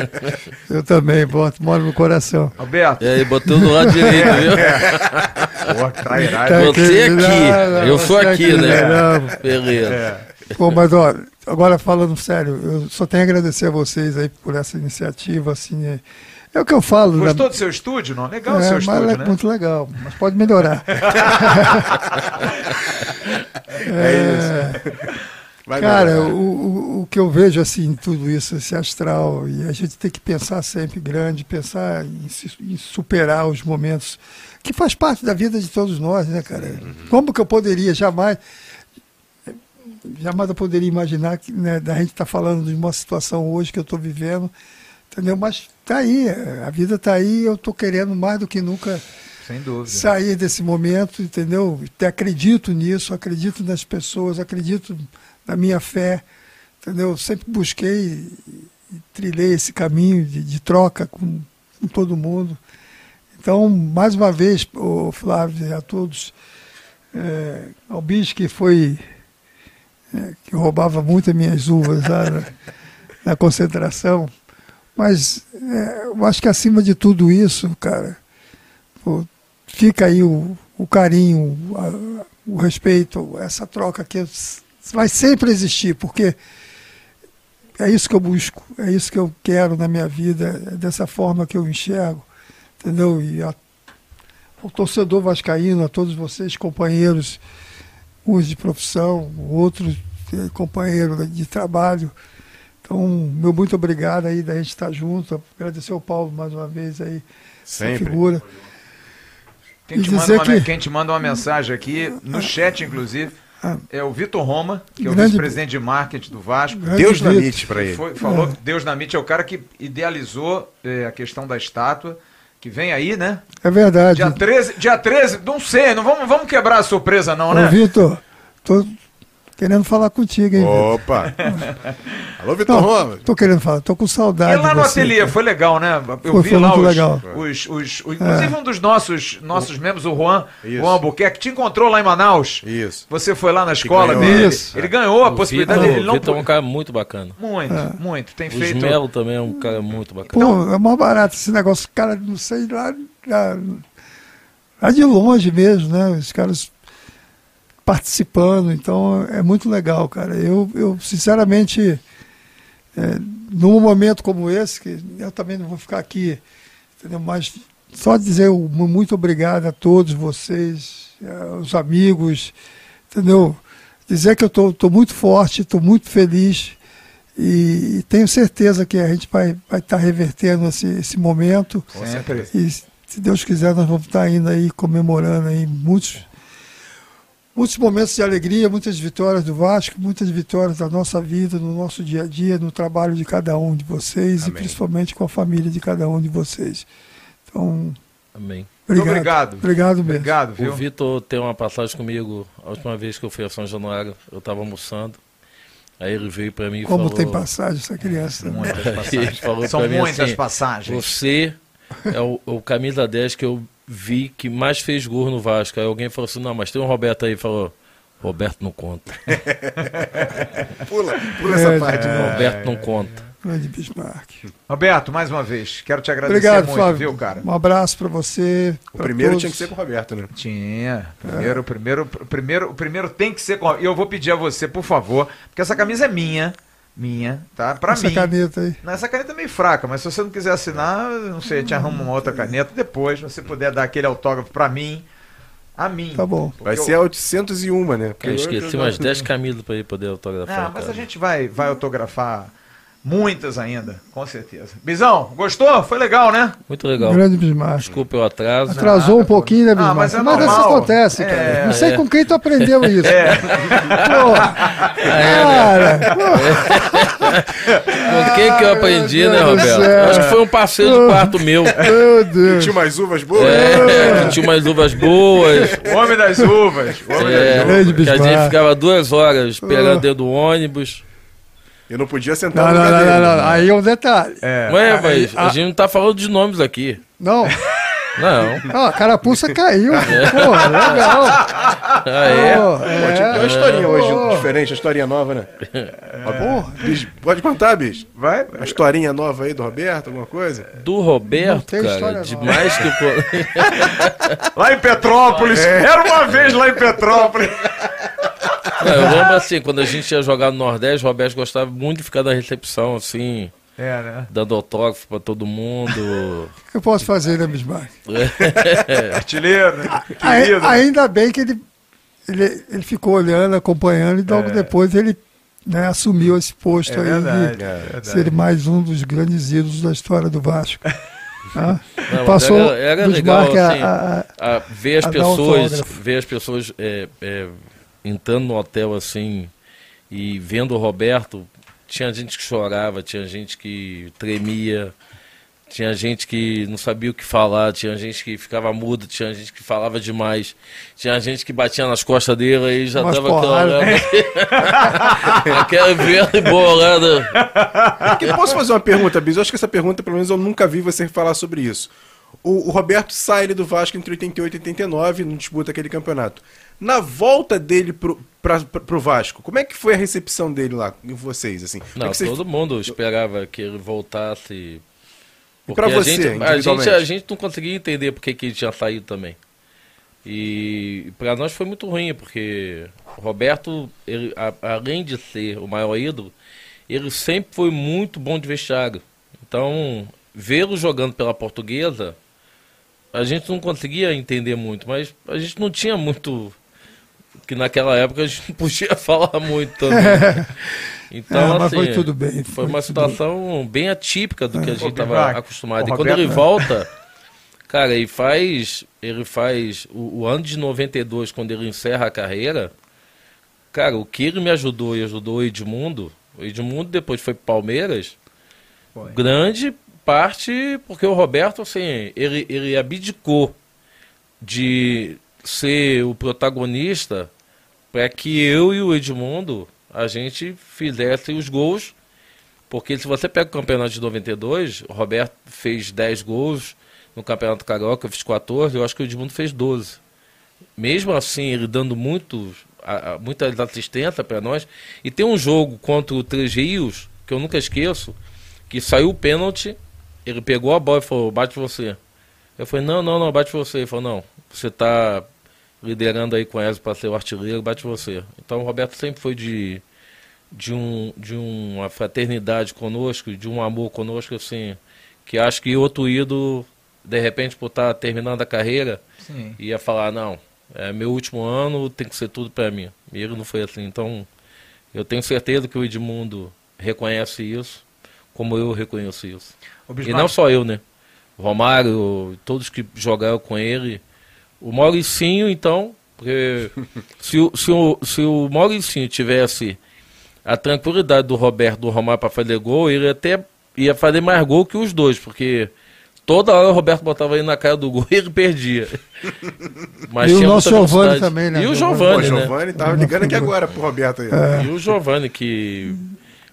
*laughs* Eu também, boto, moro no coração. Roberto, E aí, botou do lado direito, viu? porra, trairagem. Tá Você aqui, aqui, não, não, eu sou você aqui, aqui, né? não. Beleza. É. Pô, mas ó, agora falando sério, eu só tenho a agradecer a vocês aí por essa iniciativa, assim, é, é o que eu falo. né? Gostou do seu estúdio, não? Legal o é, seu mas estúdio, é né? muito legal, mas pode melhorar. *laughs* Vai Cara, o, o, o que eu vejo assim em tudo isso, esse astral, e a gente tem que pensar sempre grande, pensar em, em superar os momentos que faz parte da vida de todos nós, né, cara? Como que eu poderia jamais, jamais eu poderia imaginar que né, da gente estar falando de uma situação hoje que eu estou vivendo, entendeu? Mas tá aí, a vida tá aí, eu estou querendo mais do que nunca sair desse momento, entendeu? Te- Acredito nisso, acredito nas pessoas, acredito na minha fé, entendeu? Sempre busquei e trilhei esse caminho de, de troca com, com todo mundo. Então, mais uma vez, o Flávio a todos, é, ao bicho que foi que roubava muito as minhas uvas lá na, na concentração, mas é, eu acho que acima de tudo isso, cara, pô, fica aí o, o carinho, a- o respeito, essa troca que vai sempre existir, porque é isso que eu busco, é isso que eu quero na minha vida, é dessa forma que eu enxergo, entendeu? E a ao torcedor vascaíno, a todos vocês, companheiros, uns de profissão, outros eh, companheiros de trabalho. Então, meu muito obrigado aí da gente estar junto. Agradecer ao Paulo mais uma vez aí, Sempre. figura. Quem te, manda uma, que- quem te manda uma mensagem aqui, no chat, inclusive, Ah. é o Vitor Roma, que é o vice-presidente de marketing do Vasco. Deus na. MIT pra Que ele. foi- falou que Deus na mídia é o cara que idealizou eh, a questão da estátua, que vem aí, né? É verdade. Dia 13, dia 13, não sei, não vamos, vamos quebrar a surpresa não, Ô, né? Vitor, tô querendo falar contigo, hein, Vitor? Opa! *laughs* Alô, Vitor Roma. tô querendo falar, tô com E saudade lá de no você, ateliê, cara. foi legal, né? Eu Foi- vi foi lá muito os, legal. os, os, os- Inclusive um dos nossos, nossos membros, o Juan, Isso. Juan Albuquerque, te encontrou lá em Manaus. Isso. Você foi lá na escola dele. Isso. Ele ganhou a O possibilidade Vitor, dele. o Não... Vitor é um cara muito bacana. Muito, muito. Tem O feito. Melo também é um cara muito bacana. Pô, é mais barato esse negócio, cara, não sei, lá, lá, lá de longe mesmo, né? Os caras participando, então é muito legal, cara. Eu, eu sinceramente, é, num momento como esse, que eu também não vou ficar aqui, entendeu? Mas só dizer muito obrigado a todos vocês, eh, os amigos, entendeu? Dizer que eu estou muito forte, estou muito feliz e, e tenho certeza que a gente vai estar vai tá revertendo esse, esse momento. Sempre. E se Deus quiser, nós vamos estar indo aí comemorando aí muitos, muitos momentos de alegria, muitas vitórias do Vasco, muitas vitórias da nossa vida, no nosso dia a dia, no trabalho de cada um de vocês e Amém. principalmente com a família de cada um de vocês. Então, Amém. obrigado. obrigado. Obrigado mesmo. Obrigado, O viu? Vitor tem uma passagem comigo, a última vez que eu fui a São Januário, eu estava almoçando. Aí ele veio para mim e Como falou... tem passagem essa criança. né? Muitas *laughs* passagens. São pra mim muitas assim, passagens. Você é o, o camisa 10 que eu vi que mais fez gol no Vasco. Aí alguém falou assim, não, mas tem um Roberto aí. Ele Falou, Roberto não conta. *laughs* Pula, pula essa É, parte. né? Roberto não conta. Grande Bismarck. Roberto, mais uma vez, quero te agradecer Obrigado, muito, Flávio. viu, cara? Um abraço para você. O pra primeiro todos. tinha que ser com o Roberto, né? Tinha. Primeiro, primeiro, o primeiro, o primeiro tem que ser com. E eu vou pedir a você, por favor, porque essa camisa é minha. Minha, tá? Pra Essa mim. caneta aí. Essa caneta é meio fraca, mas se você não quiser assinar, eu não sei, te arruma uma outra caneta depois, se você puder dar aquele autógrafo pra mim. A mim. Tá bom. Vai eu- ser a 801, né? Porque Eu esqueci umas 10 camisas para ele poder autografar. Ah, mas cara. a gente vai, vai autografar muitas ainda, com certeza. Bisão, gostou? Foi legal, né? Muito legal. Grande Bismarck. Desculpa o atraso. Atrasou um pouquinho, né, Ah, Bismarck? mas é isso normal. acontece, cara. É, não sei é. com quem tu aprendeu *laughs* isso. É. Pô, né? cara, *laughs* Com quem que eu aprendi, né, do Roberto? céu. Acho que foi um passeio de quarto meu. meu Deus. Tinha mais uvas boas? É, que tinha umas uvas boas. O homem das uvas. O homem É, das Grande que a gente ficava duas horas esperando dentro do ônibus. Eu não podia sentar Não, no não, lugar não, dele. não, não. Aí é um detalhe. É. Ué, mas a- a gente não tá falando de nomes aqui. Não, Não. não, a carapuça caiu. Pô, legal. Ah, é? Pô, Pô, tinha que ter uma historinha hoje Pô. diferente, uma historinha nova, né? Porra. Bicho, pode contar, bicho? Vai. Uma historinha nova aí do Roberto, alguma coisa? Do Não Roberto, tem cara, história de nova. mais que. o- *laughs* Lá em Petrópolis. Era uma vez lá em Petrópolis. *laughs* Não, eu lembro assim, quando a gente ia jogar no Nordeste, o Roberto gostava muito de ficar na recepção, assim, É, né? dando autógrafo pra todo mundo. O que eu posso fazer, né, Bismarck? Artilheiro, né? Querido. Ainda bem que ele, ele, ele ficou olhando, acompanhando, e logo depois ele né, assumiu esse posto É aí verdade, de é ser mais um dos grandes ídolos da história do Vasco. Tá? *laughs* Não, Passou era, era legal, assim, a- a- a ver as pessoas, ver as pessoas é, é, entrando no hotel assim e vendo o Roberto, tinha gente que chorava, tinha gente que tremia, tinha gente que não sabia o que falar, tinha gente que ficava mudo, tinha gente que falava demais, tinha gente que batia nas costas dele e já Umas dava porradas. aquela *laughs* aquela verde bolada. Que posso fazer uma pergunta, Bis? Eu acho que essa pergunta, pelo menos, eu nunca vi você falar sobre isso. O, o Roberto sai do Vasco entre 88 e 89, não disputa aquele campeonato. Na volta dele pro, pra, pra, pro Vasco, como é que foi a recepção dele lá, em vocês, assim? É Não, você- todo mundo esperava que ele voltasse. E pra Porque a você, gente, a, gente, a gente não conseguia entender por que que ele tinha saído também. E para nós foi muito ruim, porque o Roberto, ele, a- além de ser o maior ídolo, ele sempre foi muito bom de vestiário. Então, vê-lo jogando pela portuguesa a gente não conseguia entender muito, mas a gente não tinha muito. Que naquela época a gente não *laughs* podia falar muito também. *laughs* Então, É, mas assim, foi tudo bem, Foi foi uma situação bem atípica do que a gente estava acostumado. E quando ele volta, cara, ele faz. Ele faz. O, o ano de 92, quando ele encerra a carreira, cara, o que ele me ajudou e ajudou o Edmundo. O Edmundo depois foi pro Palmeiras. Foi. Grande parte porque o Roberto, assim, ele, ele abdicou de ser o protagonista para que eu e o Edmundo a gente fizesse os gols. Porque se você pega o campeonato de 92, o Roberto fez 10 gols no Campeonato Carioca, eu fiz 14, eu acho que o Edmundo fez 12. Mesmo assim, ele dando muitos, a- a- muitas assistências para nós. E tem um jogo contra o Três Rios, que eu nunca esqueço, que saiu o pênalti, ele pegou a bola e falou, bate você. Eu falei, não, não, não, bate você. Ele falou, não, você está liderando aí com o Ezio para ser o artilheiro, bate você. Então o Roberto sempre foi de, de, um, de uma fraternidade conosco, de um amor conosco, assim, que acho que outro ídolo, de repente, por estar terminando a carreira, Sim. ia falar, não, é meu último ano, tem que ser tudo para mim. E ele não foi assim. Então, eu tenho certeza que o Edmundo reconhece isso, como eu reconheço isso. E não só eu, né? Romário, todos que jogaram com ele. O Mauricinho, então, porque *laughs* se, o- se, o, se o Mauricinho tivesse a tranquilidade do Roberto, do Romário para fazer gol, ele até ia fazer mais gol que os dois, porque toda hora o Roberto botava ele na cara do gol e ele perdia. *laughs* Mas E o nosso Giovani também, né? E o Giovani. Giovani, né? Giovanni tava ligando aqui agora pro Roberto aí. E o Giovani, que.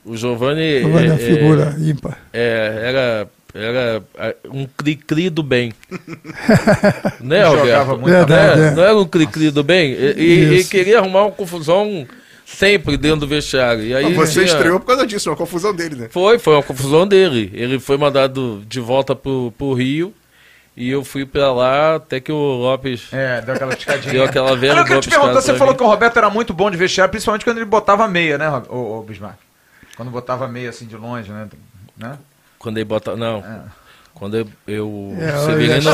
O Giovani. Giovanni é é- uma figura ímpar. é, era, era é, um cri-cri do bem. *laughs* né, Jogava muito não, Verdade, é, é. não era um cri-cri do bem? E, e- e queria arrumar uma confusão sempre dentro do vestiário. E aí Você tinha- estreou por causa disso, uma confusão dele, né? Foi, foi uma confusão dele. Ele foi mandado de volta pro, pro Rio. E eu fui pra lá até que o Lopes É, deu aquela esticadinha. deu aquela velha eu queria te perguntar, você falou que o Roberto era muito bom de vestiário, principalmente quando ele botava meia, né, ô, ô, Bismarck? Quando botava meia assim de longe, né? né? Quando ele bota. Não. É. Quando eu. eu É, Severino.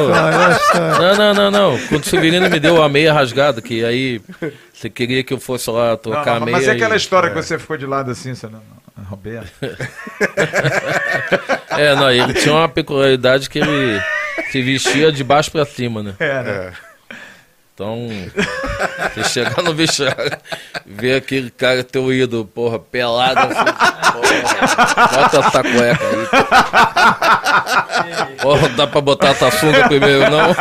Não, não, não, não. Quando o Severino me deu a meia rasgada, que aí você queria que eu fosse lá Não, trocar não, a meia. mas é aquela e- história que você ficou de lado assim, você não, não, Roberto. *laughs* É, não, ele tinha uma peculiaridade que ele se vestia de baixo pra cima, né? É, né? É. Então, você chegar no vestiário, ver aquele cara teu ídolo, porra, pelado assim, porra, bota essa cueca aí. Porra, dá pra botar essa sunga primeiro, não?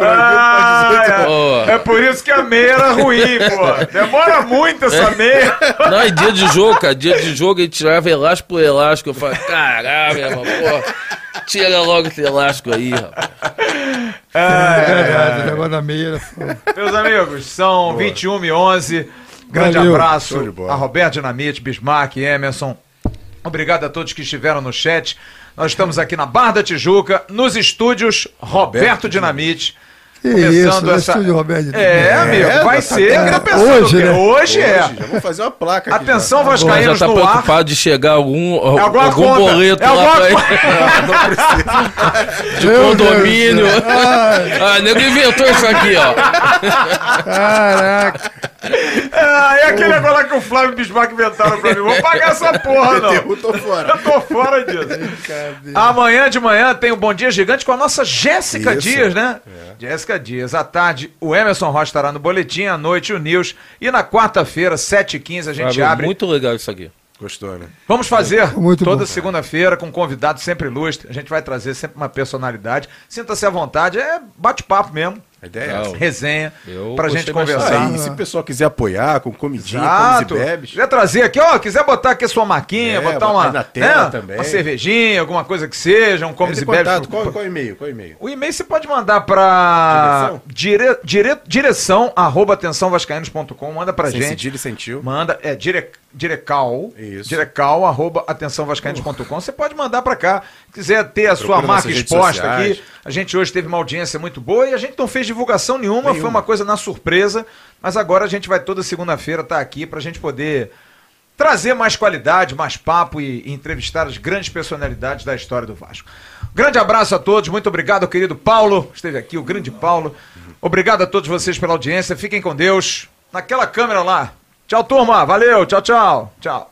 Ah, é. É por isso que a meia era ruim, pô. Demora muito essa meia. Não, é dia de jogo, cara. Dia de jogo ele tirava elástico por elástico. Eu falei, caralho, meu irmão, porra. Tira logo esse elástico aí, rapaz. É da meia era foda. Meus amigos, são 21 e 11. Grande Valeu. Abraço a Roberto Dinamite, Bismarck, Emerson. Obrigado a todos que estiveram no chat. Nós estamos aqui na Barra da Tijuca, nos estúdios Roberto Dinamite. Que Começando isso, essa- estúdio Roberto. É, amigo, É, vai tá- ser. tá- tá hoje, né? Hoje é. Já vou fazer uma placa aqui. Atenção, já. Já Vascaínos tá no ar. preocupado de chegar algum, É algum conta. boleto É lá pra ele. *laughs* coisa. De Meu condomínio. Ah, nego inventou isso aqui, ó. Caraca. Ah, é aquele negócio lá que o Flávio Bismarck inventaram pra mim. Vou pagar essa porra, não. Eu tô fora. Eu tô fora disso. Amanhã de manhã tem o Bom Dia Gigante com a nossa Jéssica. Dias, né? Jéssica Dias. À tarde, o Emerson Rocha estará no Boletim, à noite o News. E na quarta-feira, 7h15, a gente Fábio, abre. Muito legal isso aqui. Gostou, né? Vamos fazer Muito toda segunda-feira com um convidado sempre ilustre. A gente vai trazer sempre uma personalidade. Sinta-se à vontade, é bate-papo mesmo. A ideia é essa. Resenha, Eu pra gente conversar. Ah, e se o pessoal quiser apoiar com comidinha, Exato. comes e bebes. Quer trazer aqui, ó, quiser botar aqui a sua marquinha, É, botar botar uma, aí na tela né, também. uma cervejinha, alguma coisa que seja, um comes Entre e em bebes. contato. Qual, qual é o e-mail? Qual é o e-mail? O e-mail você pode mandar para Direção? dire, dire, direção arroba atençãovascaínos.com, manda pra Sem gente. cedilha e sem tio. Manda, é dire, direcal, Isso. direcal arroba atençãovascaínos.com. Você pode mandar pra cá, quiser ter a sua Procura marca nossas redes exposta sociais. aqui. A gente hoje teve uma audiência muito boa e a gente não fez divulgação nenhuma, foi Nenhuma. uma coisa na surpresa, mas agora a gente vai toda segunda-feira estar aqui pra gente poder trazer mais qualidade, mais papo e, e entrevistar as grandes personalidades da história do Vasco. Grande abraço a todos, muito obrigado, querido Paulo. Esteve aqui, o grande Paulo. Obrigado a todos vocês pela audiência. Fiquem com Deus. Naquela câmera lá. Tchau, turma. Valeu. Tchau, tchau. Tchau.